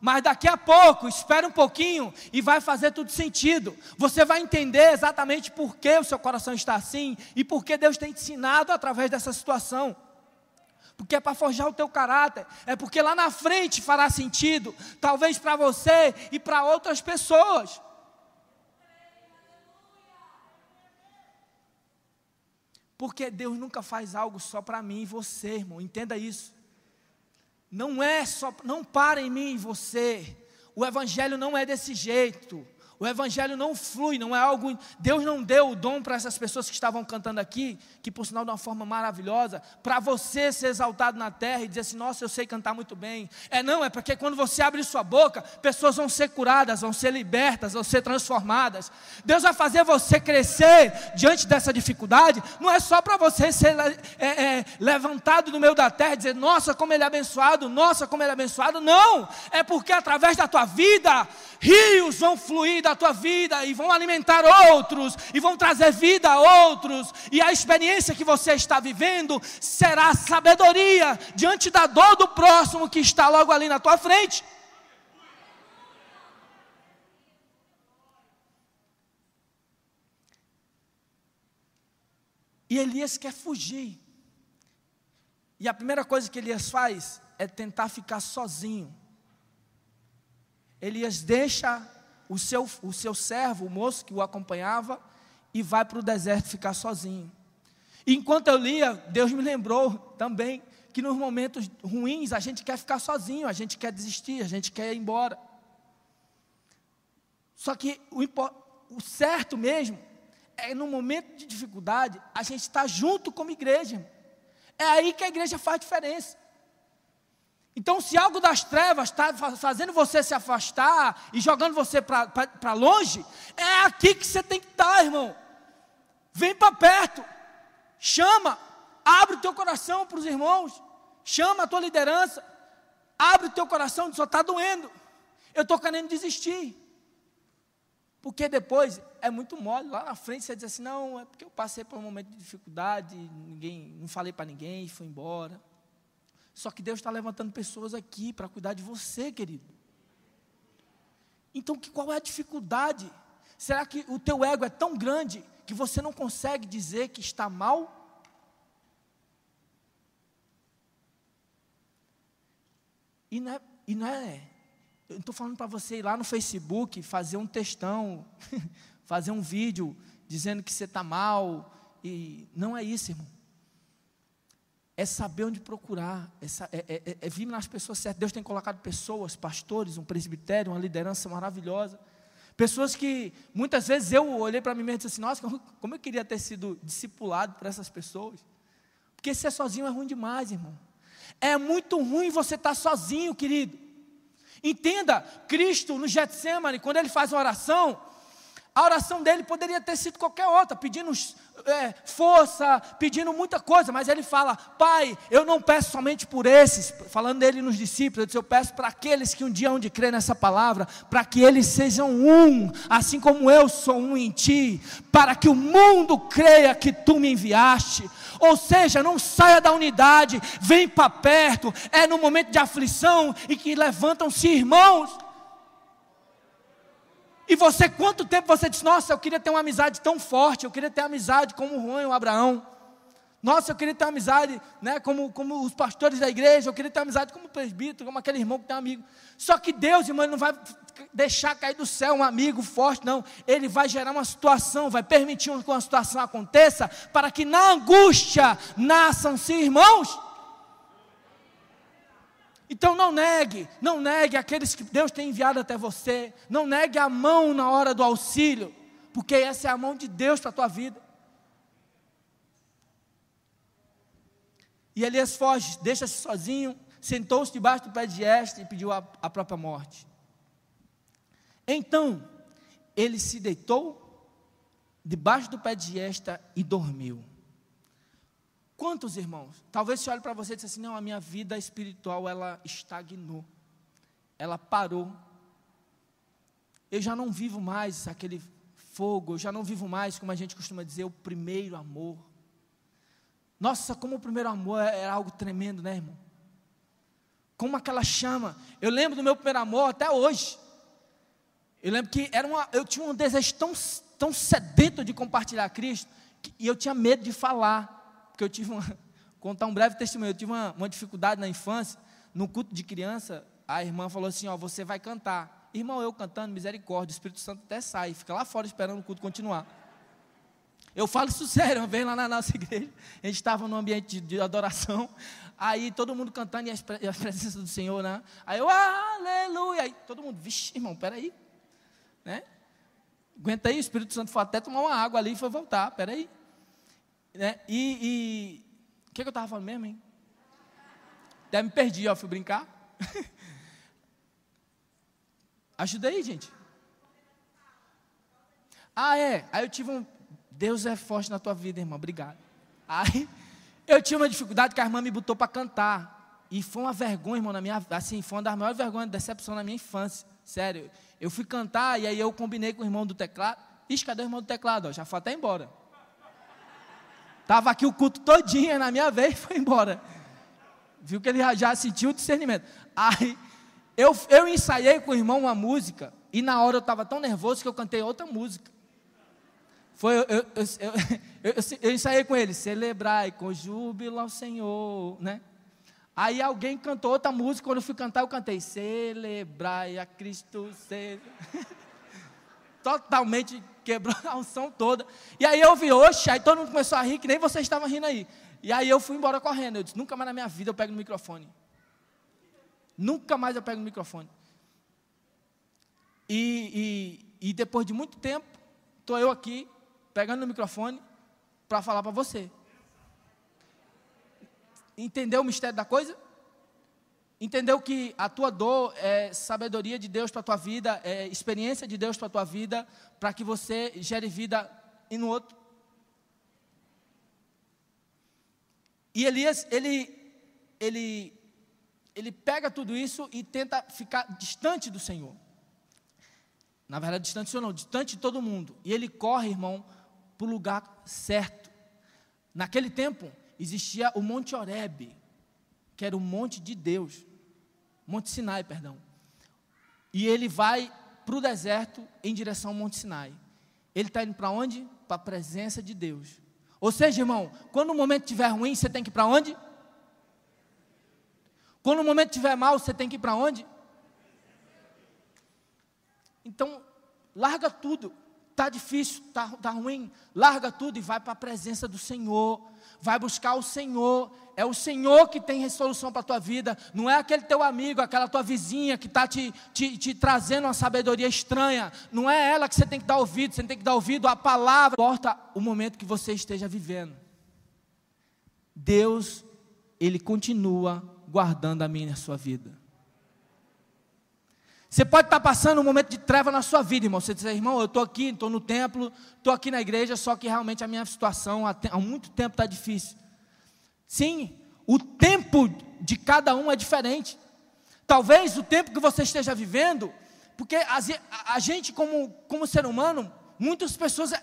Mas daqui a pouco, espera um pouquinho e vai fazer tudo sentido. Você vai entender exatamente por que o seu coração está assim e por que Deus tem te ensinado através dessa situação. Porque é para forjar o teu caráter, é porque lá na frente fará sentido, talvez para você e para outras pessoas. Porque Deus nunca faz algo só para mim e você, irmão. Entenda isso. Não é só, não para em mim e você. O evangelho não é desse jeito. O evangelho não flui, não é algo. Deus não deu o dom para essas pessoas que estavam cantando aqui, que por sinal de uma forma maravilhosa, para você ser exaltado na terra e dizer assim: nossa, eu sei cantar muito bem. É não, é porque quando você abre sua boca, pessoas vão ser curadas, vão ser libertas, vão ser transformadas. Deus vai fazer você crescer diante dessa dificuldade, não é só para você ser é, é, levantado no meio da terra e dizer: nossa, como ele é abençoado, nossa, como ele é abençoado. Não, é porque através da tua vida, rios vão fluir da tua vida e vão alimentar outros e vão trazer vida a outros, e a experiência que você está vivendo será sabedoria diante da dor do próximo que está logo ali na tua frente. E Elias quer fugir. E a primeira coisa que Elias faz é tentar ficar sozinho. Elias deixa o seu, o seu servo, o moço que o acompanhava, e vai para o deserto ficar sozinho. Enquanto eu lia, Deus me lembrou também que nos momentos ruins a gente quer ficar sozinho, a gente quer desistir, a gente quer ir embora. Só que o, o certo mesmo é no momento de dificuldade a gente estar tá junto como igreja. É aí que a igreja faz diferença. Então, se algo das trevas está fazendo você se afastar e jogando você para longe, é aqui que você tem que estar, tá, irmão. Vem para perto, chama, abre o teu coração para os irmãos, chama a tua liderança, abre o teu coração, só está doendo. Eu estou querendo desistir. Porque depois é muito mole, lá na frente você diz assim, não, é porque eu passei por um momento de dificuldade, ninguém, não falei para ninguém, fui embora. Só que Deus está levantando pessoas aqui para cuidar de você, querido. Então, qual é a dificuldade? Será que o teu ego é tão grande que você não consegue dizer que está mal? E não é, e não é eu estou falando para você ir lá no Facebook, fazer um textão, fazer um vídeo dizendo que você está mal. E não é isso, irmão é saber onde procurar, é, é, é, é, vir nas pessoas certas. Deus tem colocado pessoas, pastores, um presbitério, uma liderança maravilhosa. Pessoas que muitas vezes eu olhei para mim mesmo e disse assim: Nossa, como eu queria ter sido discipulado por essas pessoas. Porque ser sozinho é ruim demais, irmão. É muito ruim você estar sozinho, querido. Entenda, Cristo no Getsemane, quando ele faz uma oração, a oração dele poderia ter sido qualquer outra, pedindo é, força, pedindo muita coisa, mas ele fala: Pai, eu não peço somente por esses, falando dele nos discípulos, eu, disse, eu peço para aqueles que um dia hão de crer nessa palavra, para que eles sejam um, assim como eu sou um em ti, para que o mundo creia que tu me enviaste. Ou seja, não saia da unidade, vem para perto, é no momento de aflição e que levantam-se irmãos. E você, quanto tempo você disse, nossa, eu queria ter uma amizade tão forte, eu queria ter amizade como o Juan e o Abraão. Nossa, eu queria ter amizade, né, como, como os pastores da igreja, eu queria ter amizade como o presbítero, como aquele irmão que tem amigo. Só que Deus, irmão, não vai deixar cair do céu um amigo forte, não. Ele vai gerar uma situação, vai permitir que uma situação aconteça, para que na angústia nasçam-se irmãos. Então não negue, não negue aqueles que Deus tem enviado até você, não negue a mão na hora do auxílio, porque essa é a mão de Deus para a tua vida. E Elias foge, deixa-se sozinho, sentou-se debaixo do pé de Estes e pediu a, a própria morte. Então, ele se deitou debaixo do pé de Esta e dormiu. Quantos irmãos? Talvez você olhe para você e diga assim: não, a minha vida espiritual ela estagnou, ela parou. Eu já não vivo mais aquele fogo, eu já não vivo mais, como a gente costuma dizer, o primeiro amor. Nossa, como o primeiro amor era é, é algo tremendo, né, irmão? Como aquela chama. Eu lembro do meu primeiro amor até hoje. Eu lembro que era uma, eu tinha um desejo tão, tão sedento de compartilhar Cristo, que, e eu tinha medo de falar porque eu tive uma, contar um breve testemunho, eu tive uma, uma dificuldade na infância, no culto de criança, a irmã falou assim, ó, você vai cantar. Irmão, eu cantando, misericórdia, o Espírito Santo até sai, fica lá fora esperando o culto continuar. Eu falo isso sério, vem lá na nossa igreja, a gente estava num ambiente de, de, adoração, aí todo mundo cantando e a, a presença do Senhor, né? Aí eu, aleluia, aí todo mundo, vixe, irmão, peraí, né? Aguenta aí, o Espírito Santo foi até tomar uma água ali e foi voltar, peraí. Né? E, o que, que eu estava falando mesmo, hein? Até me perdi, ó, fui brincar. Ajuda aí, gente. Ah, é. Aí eu tive um. Deus é forte na tua vida, irmão. Obrigado. Aí eu tinha uma dificuldade que a irmã me botou para cantar. E foi uma vergonha, irmão, na minha. Assim, foi uma das maiores vergonhas, decepção na minha infância. Sério. Eu fui cantar e aí eu combinei com o irmão do teclado. Ixi, cadê o irmão do teclado? Ó, já foi até embora. Estava aqui o culto todinho na minha vez e foi embora. Viu que ele já, sentiu o discernimento. Aí eu, eu ensaiei com o irmão uma música e na hora eu estava tão nervoso que eu cantei outra música. Foi, eu, eu, eu, eu, ensaiei com ele, celebrai com júbilo ao Senhor, né? Aí alguém cantou outra música, quando eu fui cantar, eu cantei, celebrai a Cristo, totalmente quebrou a unção toda. E aí eu vi, oxe, aí todo mundo começou a rir, que nem vocês estavam rindo aí. E aí eu fui embora correndo, eu disse, nunca mais na minha vida eu pego no microfone. Nunca mais eu pego no microfone. E, e, e depois de muito tempo, estou eu aqui, pegando o microfone para falar para você. Entendeu o mistério da coisa? Entendeu que a tua dor é sabedoria de Deus para a tua vida, é experiência de Deus para a tua vida, para que você gere vida e no outro? E Elias, ele, ele, ele pega tudo isso e tenta ficar distante do Senhor. Na verdade, distante não, distante de todo mundo. E ele corre, irmão, para o lugar certo. Naquele tempo, existia o Monte Oreb, que era o monte de Deus. Monte Sinai, perdão. E ele vai para o deserto em direção ao Monte Sinai. Ele está indo para onde? Para a presença de Deus. Ou seja, irmão, quando o momento estiver ruim, você tem que ir para onde? Quando o momento estiver mal, você tem que ir para onde? Então, larga tudo Está difícil, está tá ruim, larga tudo e vai para a presença do Senhor. Vai buscar o Senhor. É o Senhor que tem resolução para a tua vida. Não é aquele teu amigo, aquela tua vizinha que está te, te, te, trazendo uma sabedoria estranha. Não é ela que você tem que dar ouvido. Você tem que dar ouvido à palavra. Não importa o momento que você esteja vivendo. Deus, Ele continua guardando a minha e a sua vida. Você pode estar passando um momento de treva na sua vida, irmão. Você diz, irmão, eu estou aqui, estou no templo, estou aqui na igreja, só que realmente a minha situação há, muito tempo está difícil. Sim, o tempo de cada um é diferente. Talvez o tempo que você esteja vivendo, porque a, gente, como, como ser humano, muitas pessoas eh,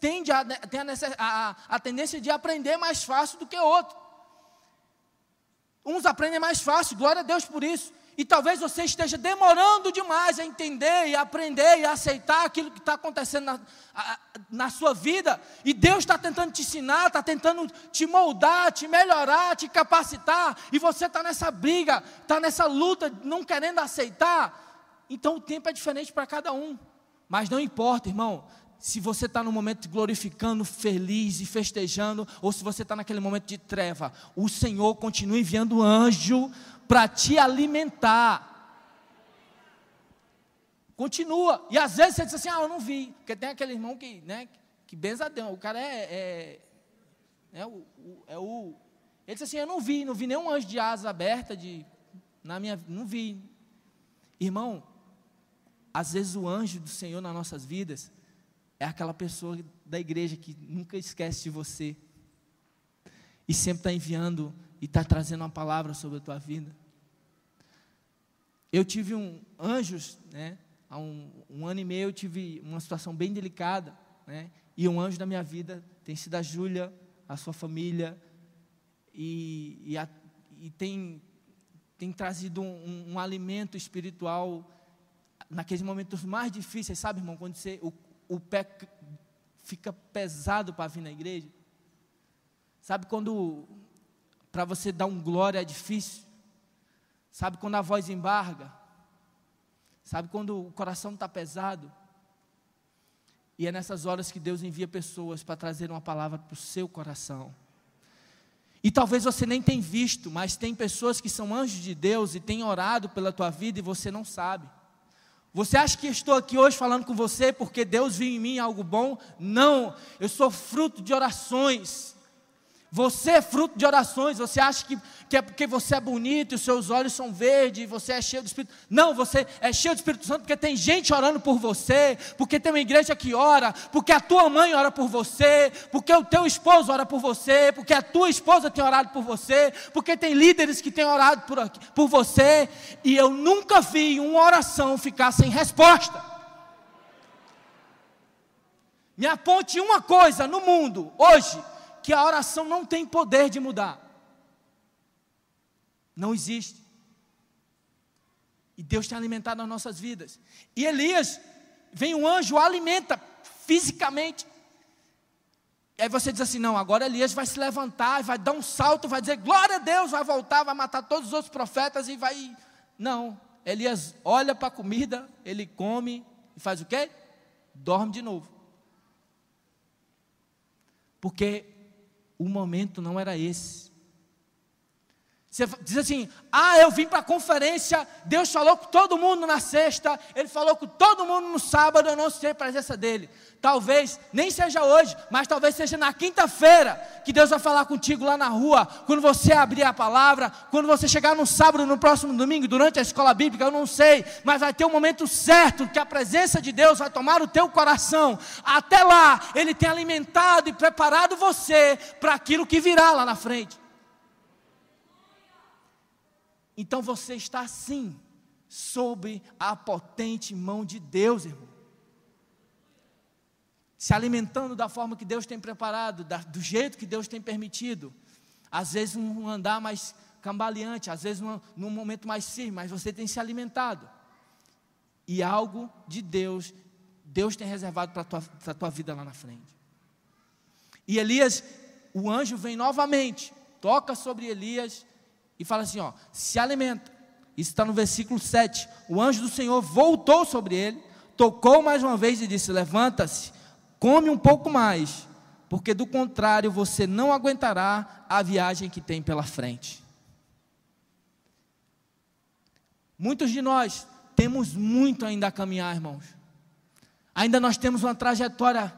tendem a, têm a, a, a tendência de aprender mais fácil do que outro. Uns aprendem mais fácil, glória a Deus por isso. E talvez você esteja demorando demais a entender e aprender e aceitar aquilo que está acontecendo na, na sua vida. E Deus está tentando te ensinar, está tentando te moldar, te melhorar, te capacitar. E você está nessa briga, está nessa luta, não querendo aceitar. Então o tempo é diferente para cada um. Mas não importa, irmão se você está no momento glorificando, feliz e festejando, ou se você está naquele momento de treva, o Senhor continua enviando anjo para te alimentar. Continua. E às vezes você diz assim: Ah, eu não vi. Porque tem aquele irmão que, né, que benzadeão. O cara é. é, é, o, o, é o. Ele disse assim: Eu não vi, não vi nenhum anjo de asa aberta. De, na minha, não vi. Irmão, às vezes o anjo do Senhor nas nossas vidas é aquela pessoa da igreja que nunca esquece de você e sempre está enviando e está trazendo uma palavra sobre a tua vida. Eu tive um anjos, né? Há um, um ano e meio eu tive uma situação bem delicada, né? E um anjo da minha vida tem sido a Júlia, a sua família, e, e, a, e tem, tem trazido um, um, alimento espiritual naqueles momentos mais difíceis, sabe, irmão? Quando você, o, o pé fica pesado para vir na igreja. Sabe quando para você dar um glória é difícil. Sabe quando a voz embarga? Sabe quando o coração está pesado? E é nessas horas que Deus envia pessoas para trazer uma palavra para o seu coração. E talvez você nem tenha visto, mas tem pessoas que são anjos de Deus e têm orado pela tua vida e você não sabe. Você acha que estou aqui hoje falando com você porque Deus viu em mim algo bom? Não, eu sou fruto de orações. Você é fruto de orações. Você acha que, que é porque você é bonito e os seus olhos são verdes você é cheio do Espírito. Não, você é cheio do Espírito Santo porque tem gente orando por você, porque tem uma igreja que ora, porque a tua mãe ora por você, porque o teu esposo ora por você, porque a tua esposa tem orado por você, porque tem líderes que têm orado por, por você. E eu nunca vi uma oração ficar sem resposta. Me aponte uma coisa no mundo hoje que a oração não tem poder de mudar. Não existe. E Deus tem alimentado as nossas vidas. E Elias, vem um anjo, alimenta fisicamente. E aí você diz assim: não, agora Elias vai se levantar, vai dar um salto, vai dizer glória a Deus, vai voltar, vai matar todos os outros profetas e vai. Não, Elias olha para a comida, ele come e faz o quê? Dorme de novo. Porque o momento não era esse. Você diz assim: ah, eu vim para a conferência, Deus falou com todo mundo na sexta, Ele falou com todo mundo no sábado, eu não sei a presença dele. Talvez nem seja hoje, mas talvez seja na quinta-feira que Deus vai falar contigo lá na rua, quando você abrir a palavra, quando você chegar no sábado, no próximo domingo, durante a escola bíblica, eu não sei, mas vai ter um momento certo que a presença de Deus vai tomar o teu coração. Até lá, Ele tem alimentado e preparado você para aquilo que virá lá na frente. Então você está sim sob a potente mão de Deus, irmão. Se alimentando da forma que Deus tem preparado, da, do jeito que Deus tem permitido. Às vezes um andar mais cambaleante, às vezes num, num momento mais firme, mas você tem se alimentado. E algo de Deus, Deus tem reservado para a tua, tua vida lá na frente. E Elias, o anjo vem novamente, toca sobre Elias e fala assim: ó, se alimenta. Isso está no versículo 7. O anjo do Senhor voltou sobre ele, tocou mais uma vez e disse: Levanta-se, come um pouco mais, porque do contrário você não aguentará a viagem que tem pela frente. Muitos de nós temos muito ainda a caminhar, irmãos. Ainda nós temos uma trajetória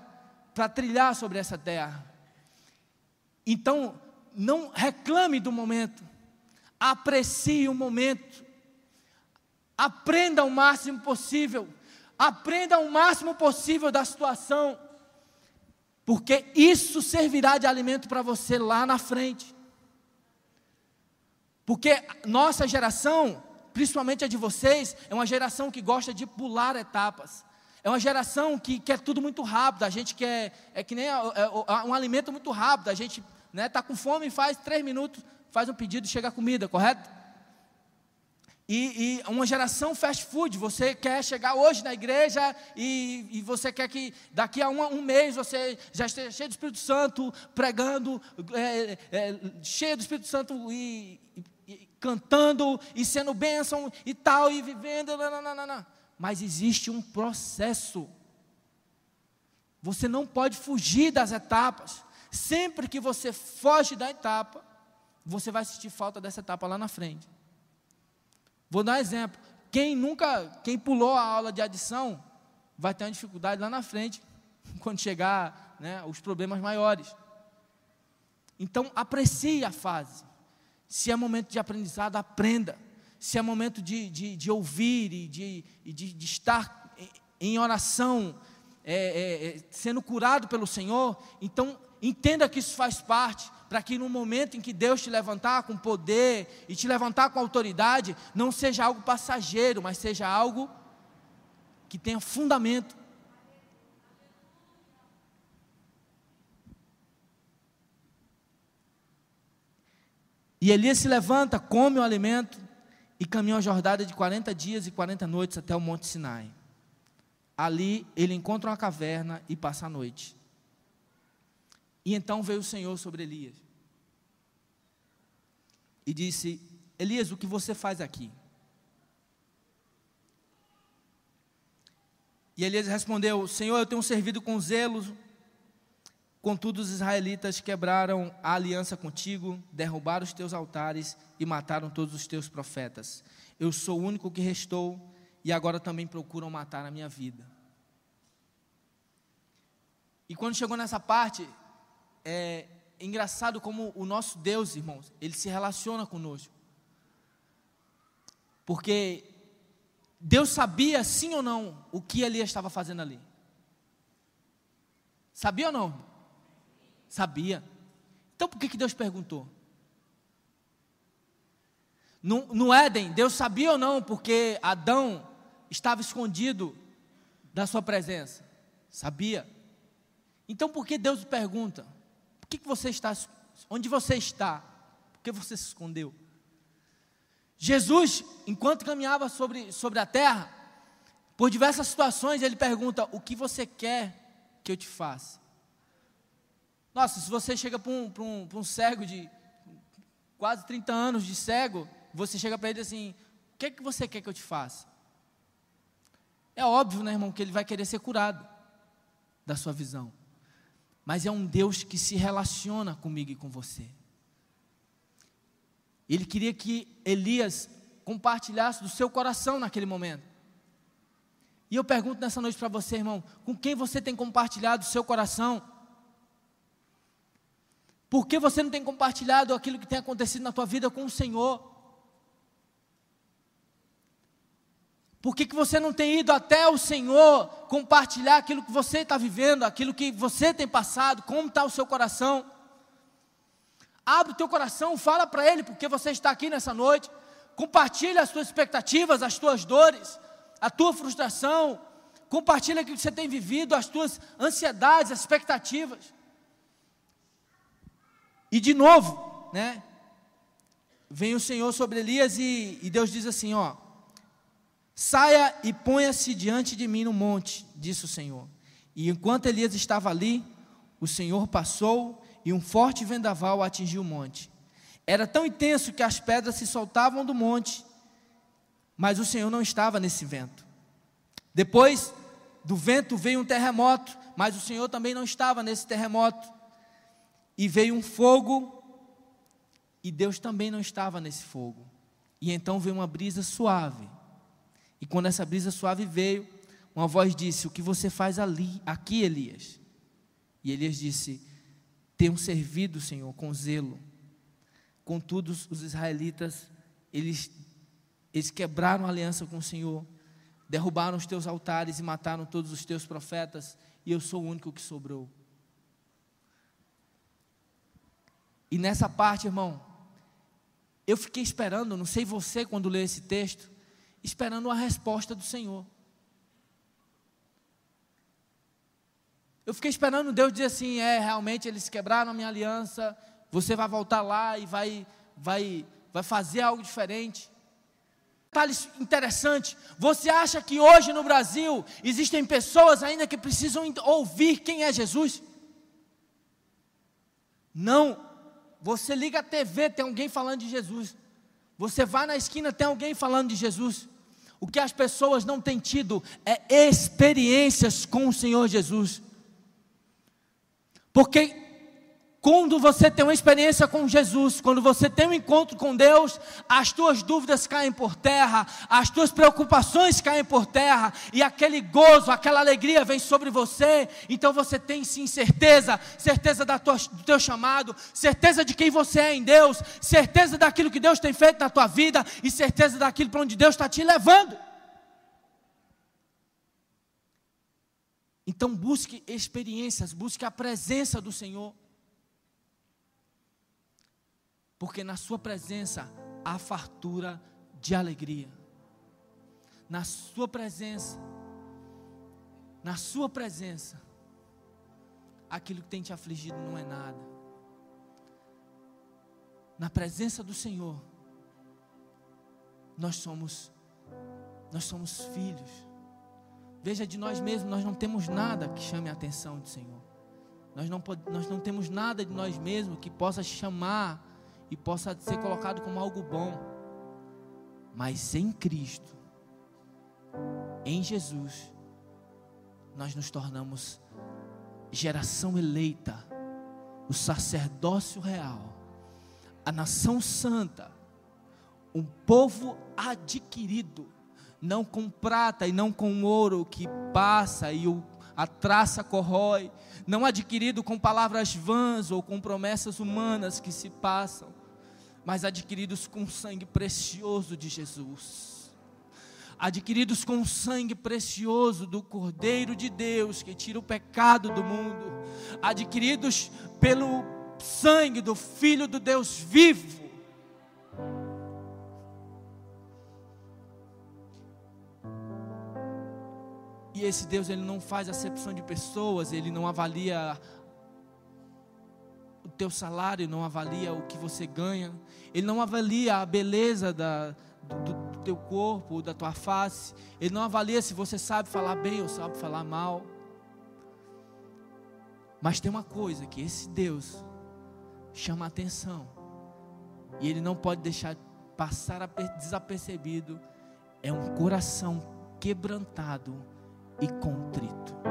para trilhar sobre essa terra. Então, não reclame do momento aprecie o momento, aprenda o máximo possível, aprenda o máximo possível da situação, porque isso servirá de alimento para você lá na frente. Porque nossa geração, principalmente a de vocês, é uma geração que gosta de pular etapas. É uma geração que quer tudo muito rápido. A gente quer, é que nem é, é, um alimento muito rápido. A gente está né, tá com fome e faz três minutos, faz um pedido e chega a comida, correto? E, e, uma geração fast food, você quer chegar hoje na igreja e, e você quer que daqui a um, um, mês você já esteja cheio do Espírito Santo, pregando, é, é, cheio do Espírito Santo e, e, cantando e sendo bênção e tal, e vivendo. Não, não, não. Mas existe um processo. Você não pode fugir das etapas. Sempre que você foge da etapa, você vai sentir falta dessa etapa lá na frente. Vou dar um exemplo. Quem nunca, quem pulou a aula de adição, vai ter uma dificuldade lá na frente, quando chegar né, os problemas maiores. Então, aprecie a fase. Se é momento de aprendizado, aprenda. Se é momento de, de, de ouvir e de, de, de estar em oração, é, é, é, sendo curado pelo Senhor, então entenda que isso faz parte para que no momento em que Deus te levantar com poder e te levantar com autoridade, não seja algo passageiro, mas seja algo que tenha fundamento. E Elias se levanta, come o alimento e caminha a jornada de 40 dias e 40 noites até o Monte Sinai. Ali ele encontra uma caverna e passa a noite. E então veio o Senhor sobre Elias e disse: Elias, o que você faz aqui? E Elias respondeu: Senhor, eu tenho servido com zelo, contudo os israelitas quebraram a aliança contigo, derrubaram os teus altares e mataram todos os teus profetas. Eu sou o único que restou e agora também procuram matar a minha vida. E quando chegou nessa parte, é engraçado como o nosso Deus, irmãos, ele se relaciona conosco. Porque Deus sabia, sim ou não, o que Elias estava fazendo ali. Sabia ou não? Sabia. Então por que, que Deus perguntou? No, no Éden, Deus sabia ou não, porque Adão estava escondido da sua presença? Sabia. Então por que Deus pergunta? Que, que você está, onde você está? Por que você se escondeu? Jesus, enquanto caminhava sobre, sobre a terra, por diversas situações, ele pergunta: O que você quer que eu te faça? Nossa, se você chega para um, um, um cego de quase 30 anos de cego, você chega para ele assim: O que, é que você quer que eu te faça? É óbvio, né, irmão, que ele vai querer ser curado da sua visão. Mas é um Deus que se relaciona comigo e com você. Ele queria que Elias compartilhasse do seu coração naquele momento. E eu pergunto nessa noite para você, irmão, com quem você tem compartilhado o seu coração? Por que você não tem compartilhado aquilo que tem acontecido na tua vida com o Senhor? Por que, que você não tem ido até o Senhor compartilhar aquilo que você está vivendo, aquilo que você tem passado, como está o seu coração? Abre o teu coração, fala para Ele, porque você está aqui nessa noite. Compartilha as tuas expectativas, as tuas dores, a tua frustração. Compartilha o que você tem vivido, as tuas ansiedades, as expectativas. E de novo, né? Vem o Senhor sobre Elias e, e Deus diz assim: ó, saia e ponha-se diante de mim no monte, disse o Senhor. E enquanto Elias estava ali, o Senhor passou e um forte vendaval atingiu o monte. Era tão intenso que as pedras se soltavam do monte, mas o Senhor não estava nesse vento. Depois do vento veio um terremoto, mas o Senhor também não estava nesse terremoto. E veio um fogo, e Deus também não estava nesse fogo. E então veio uma brisa suave. E quando essa brisa suave veio, uma voz disse: O que você faz ali, aqui, Elias? E Elias disse: tenham servido, Senhor, com zelo. Contudo, os israelitas, eles, eles quebraram a aliança com o Senhor, derrubaram os teus altares e mataram todos os teus profetas, e eu sou o único que sobrou. E nessa parte, irmão, eu fiquei esperando, não sei você quando lê esse texto, esperando a resposta do Senhor. Eu fiquei esperando Deus dizer assim: é, realmente eles quebraram a minha aliança, você vai voltar lá e vai, vai, vai fazer algo diferente. Detalhe interessante: você acha que hoje no Brasil existem pessoas ainda que precisam ouvir quem é Jesus? Não. Você liga a TV, tem alguém falando de Jesus. Você vai na esquina, tem alguém falando de Jesus. O que as pessoas não têm tido é experiências com o Senhor Jesus. Porque quando você tem uma experiência com Jesus, quando você tem um encontro com Deus, as tuas dúvidas caem por terra, as tuas preocupações caem por terra, e aquele gozo, aquela alegria vem sobre você. Então você tem sim certeza, certeza da tua, do teu chamado, certeza de quem você é em Deus, certeza daquilo que Deus tem feito na tua vida e certeza daquilo para onde Deus está te levando. Então busque experiências, busque a presença do Senhor. Porque na sua presença há fartura de alegria. Na sua presença, na sua presença, aquilo que tem te afligido não é nada. Na presença do Senhor, nós somos nós somos filhos. Veja de nós mesmos, nós não temos nada que chame a atenção do Senhor. Nós não, nós não temos nada de nós mesmos que possa chamar e possa ser colocado como algo bom. Mas em Cristo, em Jesus, nós nos tornamos geração eleita, o sacerdócio real, a nação santa, um povo adquirido, não com prata e não com ouro que passa e o, a traça corrói, não adquirido com palavras vãs ou com promessas humanas que se passam, mas adquiridos com o sangue precioso de Jesus adquiridos com o sangue precioso do Cordeiro de Deus, que tira o pecado do mundo, adquiridos pelo sangue do Filho do Deus vivo. E esse Deus, ele não faz acepção de pessoas, ele não avalia o teu salário, não avalia o que você ganha, ele não avalia a beleza da, do, do teu corpo, da tua face. Ele não avalia se você sabe falar bem ou sabe falar mal. Mas tem uma coisa que esse Deus chama a atenção. E ele não pode deixar passar desapercebido. É um coração quebrantado e contrito.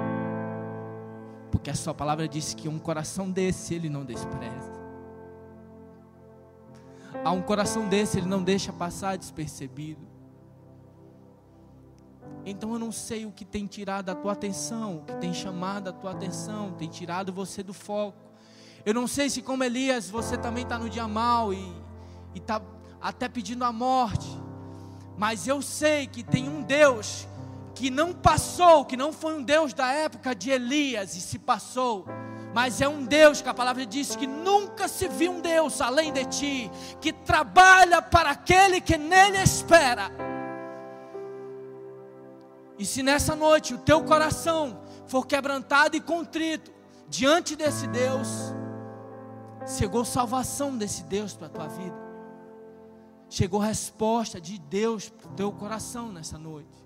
Porque a sua palavra diz que um coração desse ele não despreza a um coração desse, ele não deixa passar despercebido. Então eu não sei o que tem tirado a tua atenção, o que tem chamado a tua atenção, tem tirado você do foco. Eu não sei se, como Elias, você também está no dia mal e está até pedindo a morte, mas eu sei que tem um Deus que não passou, que não foi um Deus da época de Elias e se passou mas é um Deus que a palavra diz que nunca se viu um Deus além de ti, que trabalha para aquele que nele espera. E se nessa noite o teu coração for quebrantado e contrito diante desse Deus, chegou salvação desse Deus para a tua vida. Chegou resposta de Deus para o teu coração nessa noite.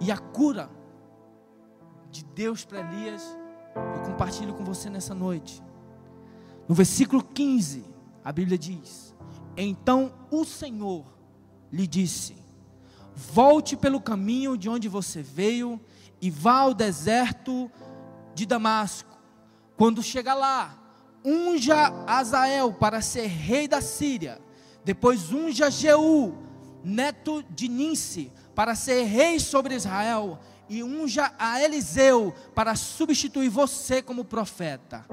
E a cura de Deus para Elias, eu compartilho com você nessa noite. No versículo 15, a Bíblia diz: Então o Senhor lhe disse: Volte pelo caminho de onde você veio e vá ao deserto de Damasco. Quando chegar lá, unja Azael para ser rei da Síria. Depois unja Jeú, neto de Ninse, para ser rei sobre Israel, e unja a Eliseu para substituir você como profeta.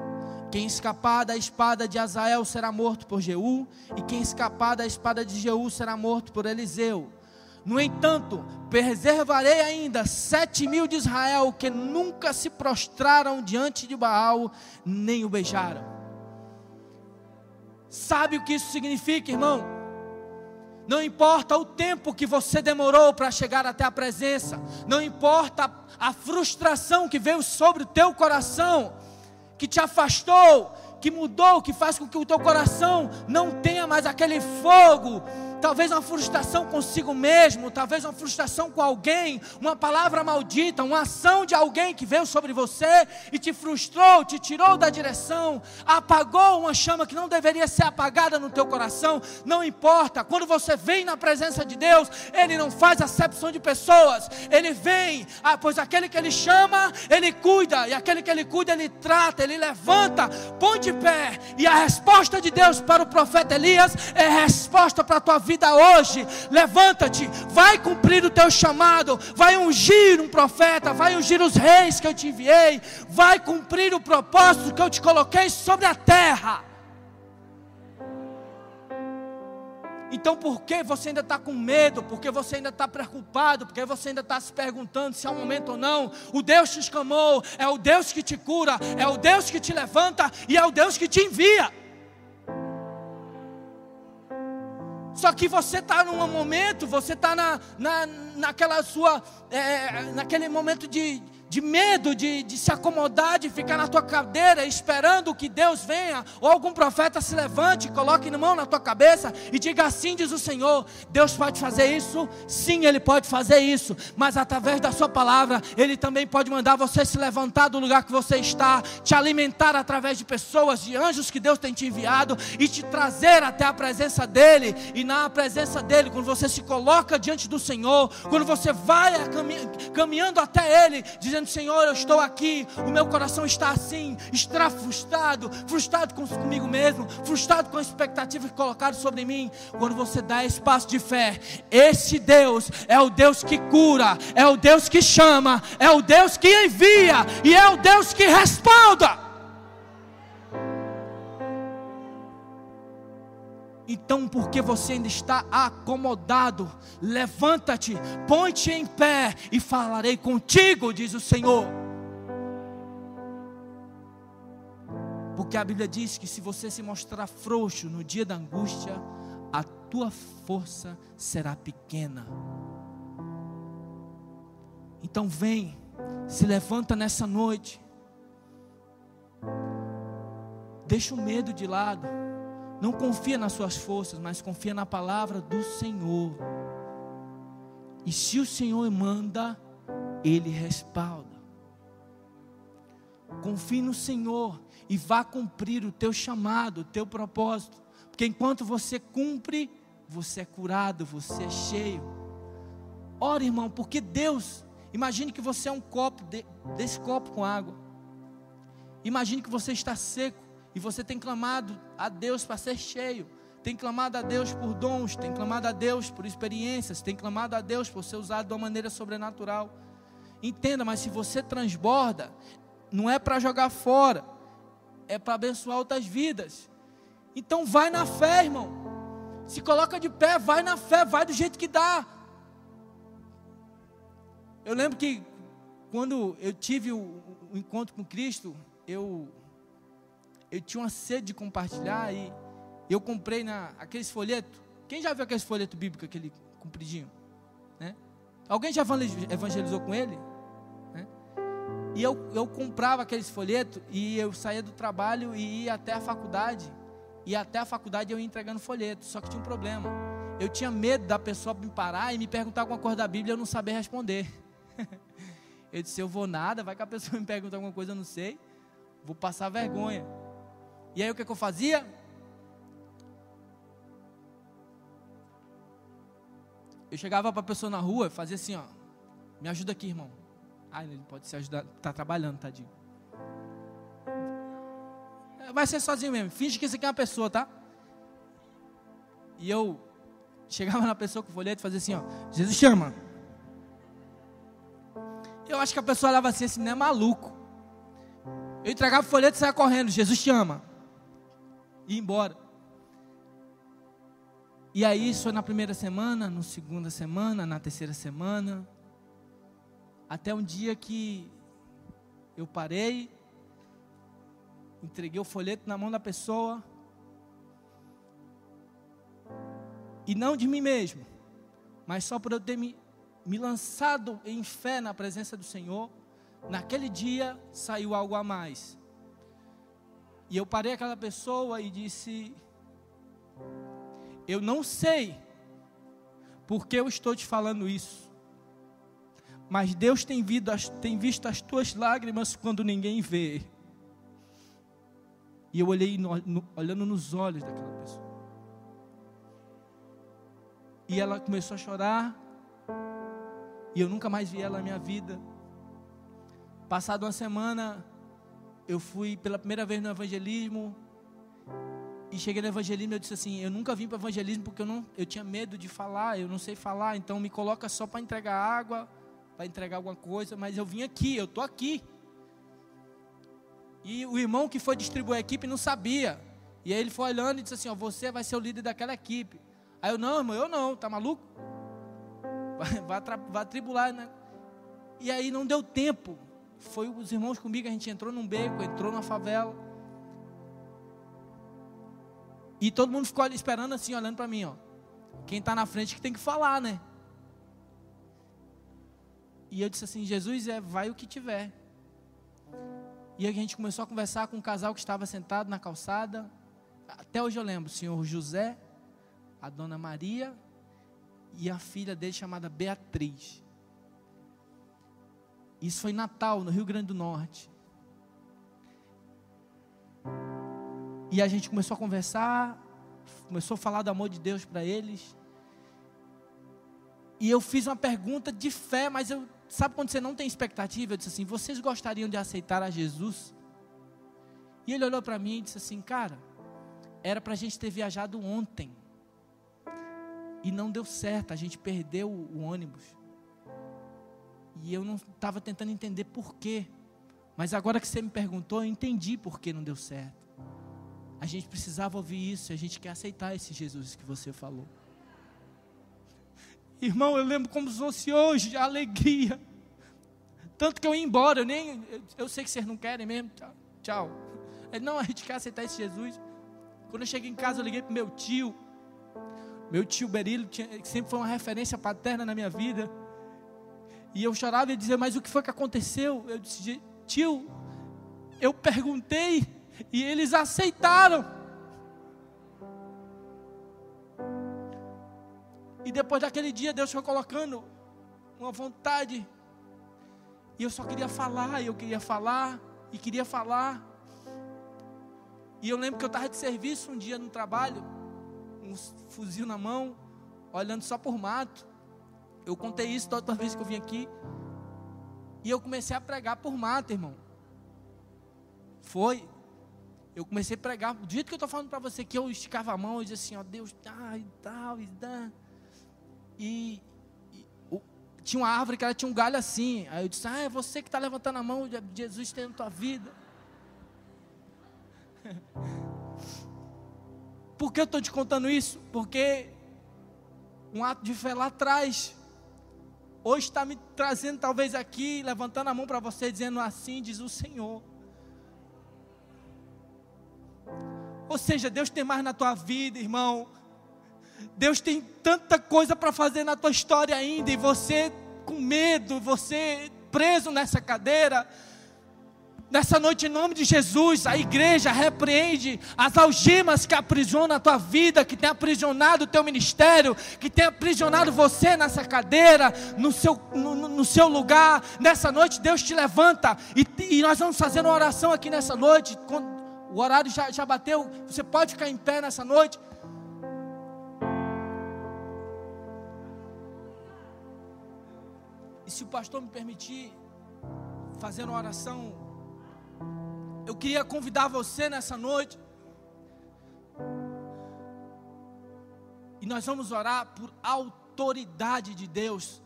Quem escapar da espada de Azael será morto por Jeú, e quem escapar da espada de Jeú será morto por Eliseu. No entanto, preservarei ainda sete mil de Israel que nunca se prostraram diante de Baal, nem o beijaram. Sabe o que isso significa, irmão? Não importa o tempo que você demorou para chegar até a presença, não importa a frustração que veio sobre o teu coração, que te afastou, que mudou, que faz com que o teu coração não tenha mais aquele fogo talvez uma frustração consigo mesmo, talvez uma frustração com alguém, uma palavra maldita, uma ação de alguém que veio sobre você e te frustrou, te tirou da direção, apagou uma chama que não deveria ser apagada no teu coração. Não importa, quando você vem na presença de Deus, Ele não faz acepção de pessoas, Ele vem, ah, pois aquele que Ele chama, Ele cuida, e aquele que Ele cuida, Ele trata, Ele levanta, põe de pé, e a resposta de Deus para o profeta Elias é resposta para a tua vida vida hoje. Levanta-te, vai cumprir o teu chamado, vai ungir um profeta, vai ungir os reis que eu te enviei, vai cumprir o propósito que eu te coloquei sobre a terra. Então, por que você ainda está com medo? Porque você ainda está preocupado? Porque você ainda está se perguntando se é o momento ou não? O Deus te escamou, é o Deus que te cura, é o Deus que te levanta e é o Deus que te envia. Só que você está num momento, você está na, na, naquela sua, é, naquele momento de, de medo de, de se acomodar, de ficar na tua cadeira esperando que Deus venha, ou algum profeta se levante, coloque mão na tua cabeça e diga assim: diz o Senhor, Deus pode fazer isso? Sim, Ele pode fazer isso, mas através da Sua palavra, Ele também pode mandar você se levantar do lugar que você está, te alimentar através de pessoas, de anjos que Deus tem te enviado e te trazer até a presença dEle, e na presença dEle, quando você se coloca diante do Senhor, quando você vai caminhando até Ele, dizendo, dizendo: Senhor, eu estou aqui, o meu coração está assim, está frustrado, frustrado com, comigo mesmo, frustrado com a expectativa que colocaram sobre mim. Quando você dá espaço de fé, esse Deus é o Deus que cura, é o Deus que chama, é o Deus que envia e é o Deus que respalda. Então, porque você ainda está acomodado, levanta-te, põe-te em pé e falarei contigo, diz o Senhor. Porque a Bíblia diz que se você se mostrar frouxo no dia da angústia, a tua força será pequena. Então vem, se levanta nessa noite. Deixa o medo de lado. Não confia nas suas forças, mas confia na palavra do Senhor. E se o Senhor manda, Ele respalda. Confie no Senhor e vá cumprir o teu chamado, o teu propósito. Porque enquanto você cumpre, você é curado, você é cheio. Ora, irmão, porque Deus, imagine que você é um copo, de, desse copo com água. Imagine que você está seco. E você tem clamado a Deus para ser cheio. Tem clamado a Deus por dons, tem clamado a Deus por experiências, tem clamado a Deus por ser usado de uma maneira sobrenatural. Entenda, mas se você transborda, não é para jogar fora, é para abençoar outras vidas. Então vai na fé, irmão. Se coloca de pé, vai na fé, vai do jeito que dá. Eu lembro que quando eu tive o, o encontro com Cristo, eu eu tinha uma sede de compartilhar e eu comprei na aqueles folhetos. Quem já viu aqueles folhetos bíblicos, aquele compridinho? Né? Alguém já evangelizou com ele? Né? E eu, eu comprava aqueles folhetos e eu saía do trabalho e ia até a faculdade. E até a faculdade eu ia entregando folheto. Só que tinha um problema. Eu tinha medo da pessoa me parar e me perguntar alguma coisa da Bíblia e eu não saber responder. eu disse, eu vou nada, vai que a pessoa me pergunta alguma coisa, eu não sei. Vou passar vergonha. E aí o que, que eu fazia? Eu chegava para a pessoa na rua fazia assim, ó. Me ajuda aqui, irmão. Ah, ele pode se ajudar. Tá trabalhando, tadinho. Vai ser sozinho mesmo. Finge que isso aqui é uma pessoa, tá? E eu chegava na pessoa com o folheto e fazia assim, ó. Jesus chama. Eu acho que a pessoa olhava assim, esse não é maluco. Eu entregava o folheto e saia correndo. Jesus chama ir embora. E aí isso foi na primeira semana, na segunda semana, na terceira semana, até um dia que eu parei, entreguei o folheto na mão da pessoa, e não de mim mesmo, mas só por eu ter me, me lançado em fé na presença do Senhor, naquele dia saiu algo a mais. E eu parei aquela pessoa e disse: Eu não sei porque eu estou te falando isso, mas Deus tem, tem visto as tuas lágrimas quando ninguém vê. E eu olhei no, no, olhando nos olhos daquela pessoa. E ela começou a chorar. E eu nunca mais vi ela na minha vida. Passada uma semana, eu fui pela primeira vez no evangelismo e cheguei no evangelismo eu disse assim, eu nunca vim para evangelismo porque eu não, eu tinha medo de falar, eu não sei falar, então me coloca só para entregar água, para entregar alguma coisa, mas eu vim aqui, eu tô aqui. E o irmão que foi distribuir a equipe não sabia. E aí ele foi olhando e disse assim, ó, você vai ser o líder daquela equipe. Aí eu, não, irmão, eu não, tá maluco? Vai, vai, vai tribular, né? E aí não deu tempo foi os irmãos comigo, a gente entrou num beco, entrou numa favela. E todo mundo ficou ali esperando assim, olhando para mim, ó. Quem está na frente que tem que falar, né? E eu disse assim: Jesus, é, vai o que tiver. E a gente começou a conversar com um casal que estava sentado na calçada. Até hoje eu lembro, o senhor José, a dona Maria e a filha dele chamada Beatriz. Isso foi em Natal, no Rio Grande do Norte. E a gente começou a conversar, começou a falar do amor de Deus para eles. E eu fiz uma pergunta de fé, mas eu sabe quando você não tem expectativa? Eu disse assim: vocês gostariam de aceitar a Jesus? E ele olhou para mim e disse assim: cara, era para a gente ter viajado ontem. E não deu certo, a gente perdeu o ônibus. E eu não estava tentando entender por quê. Mas agora que você me perguntou, eu entendi por que não deu certo. A gente precisava ouvir isso, a gente quer aceitar esse Jesus que você falou. Irmão, eu lembro como se fosse hoje, a alegria. Tanto que eu ia embora, eu nem. Eu, eu sei que vocês não querem mesmo. Tchau. tchau. Ele, não, a gente quer aceitar esse Jesus. Quando eu cheguei em casa, eu liguei para meu tio. Meu tio Berilo, que sempre foi uma referência paterna na minha vida. E eu chorava e dizia, mas o que foi que aconteceu? Eu disse, tio, eu perguntei e eles aceitaram. E depois daquele dia, Deus foi colocando uma vontade. E eu só queria falar, e eu queria falar, e queria falar. E eu lembro que eu estava de serviço um dia no trabalho, um fuzil na mão, olhando só por mato. Eu contei isso toda vez que eu vim aqui. E eu comecei a pregar por mato, irmão. Foi. Eu comecei a pregar, do jeito que eu estou falando para você, que eu esticava a mão e dizia assim, ó, Deus, dá e tal, e dá. E, tinha uma árvore que ela tinha um galho assim. Aí eu disse: Ah, é você que está levantando a mão, Jesus tem na tua vida. Por que eu estou te contando isso? Porque um ato de fé lá atrás, hoje está me trazendo talvez aqui, levantando a mão para você, dizendo assim, diz o Senhor. Ou seja, Deus tem mais na tua vida, irmão. Deus tem tanta coisa para fazer na tua história ainda, e você com medo, você preso nessa cadeira. Nessa noite, em nome de Jesus, a igreja repreende as algemas que aprisionam a tua vida, que tem aprisionado o teu ministério, que tem aprisionado você nessa cadeira, no seu, no, no seu lugar. Nessa noite, Deus te levanta e, e, nós vamos fazer uma oração aqui nessa noite. O horário já, já bateu, você pode ficar em pé nessa noite. E se o pastor me permitir fazer uma oração, eu queria convidar você nessa noite. E nós vamos orar por autoridade de Deus.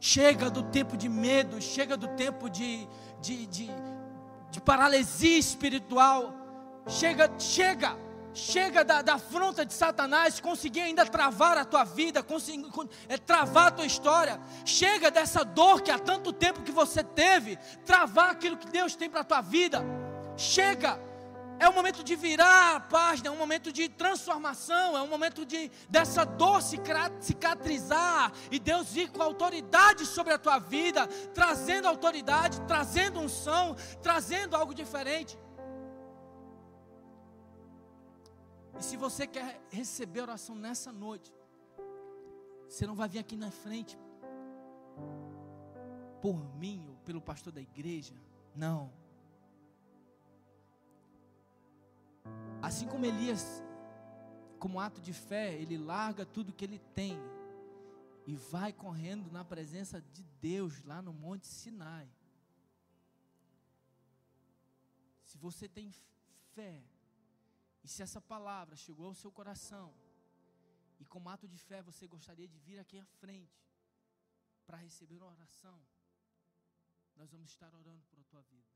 Chega do tempo de medo, chega do tempo de, de, de, de paralisia espiritual. Chega, chega chega da, da afronta de Satanás, conseguir ainda travar a tua vida, conseguir, é, travar a tua história. Chega dessa dor que há tanto tempo que você teve, travar aquilo que Deus tem para a tua vida. Chega. É um momento de virar a página, é um momento de transformação, é um momento de dessa dor cicatrizar e Deus ir com autoridade sobre a tua vida, trazendo autoridade, trazendo unção, trazendo algo diferente. E se você quer receber oração nessa noite, você não vai vir aqui na frente por mim ou pelo pastor da igreja. Não. Assim como Elias, como ato de fé, ele larga tudo que ele tem e vai correndo na presença de Deus lá no Monte Sinai. Se você tem fé, e se essa palavra chegou ao seu coração, e como ato de fé você gostaria de vir aqui à frente para receber uma oração, nós vamos estar orando por tua vida.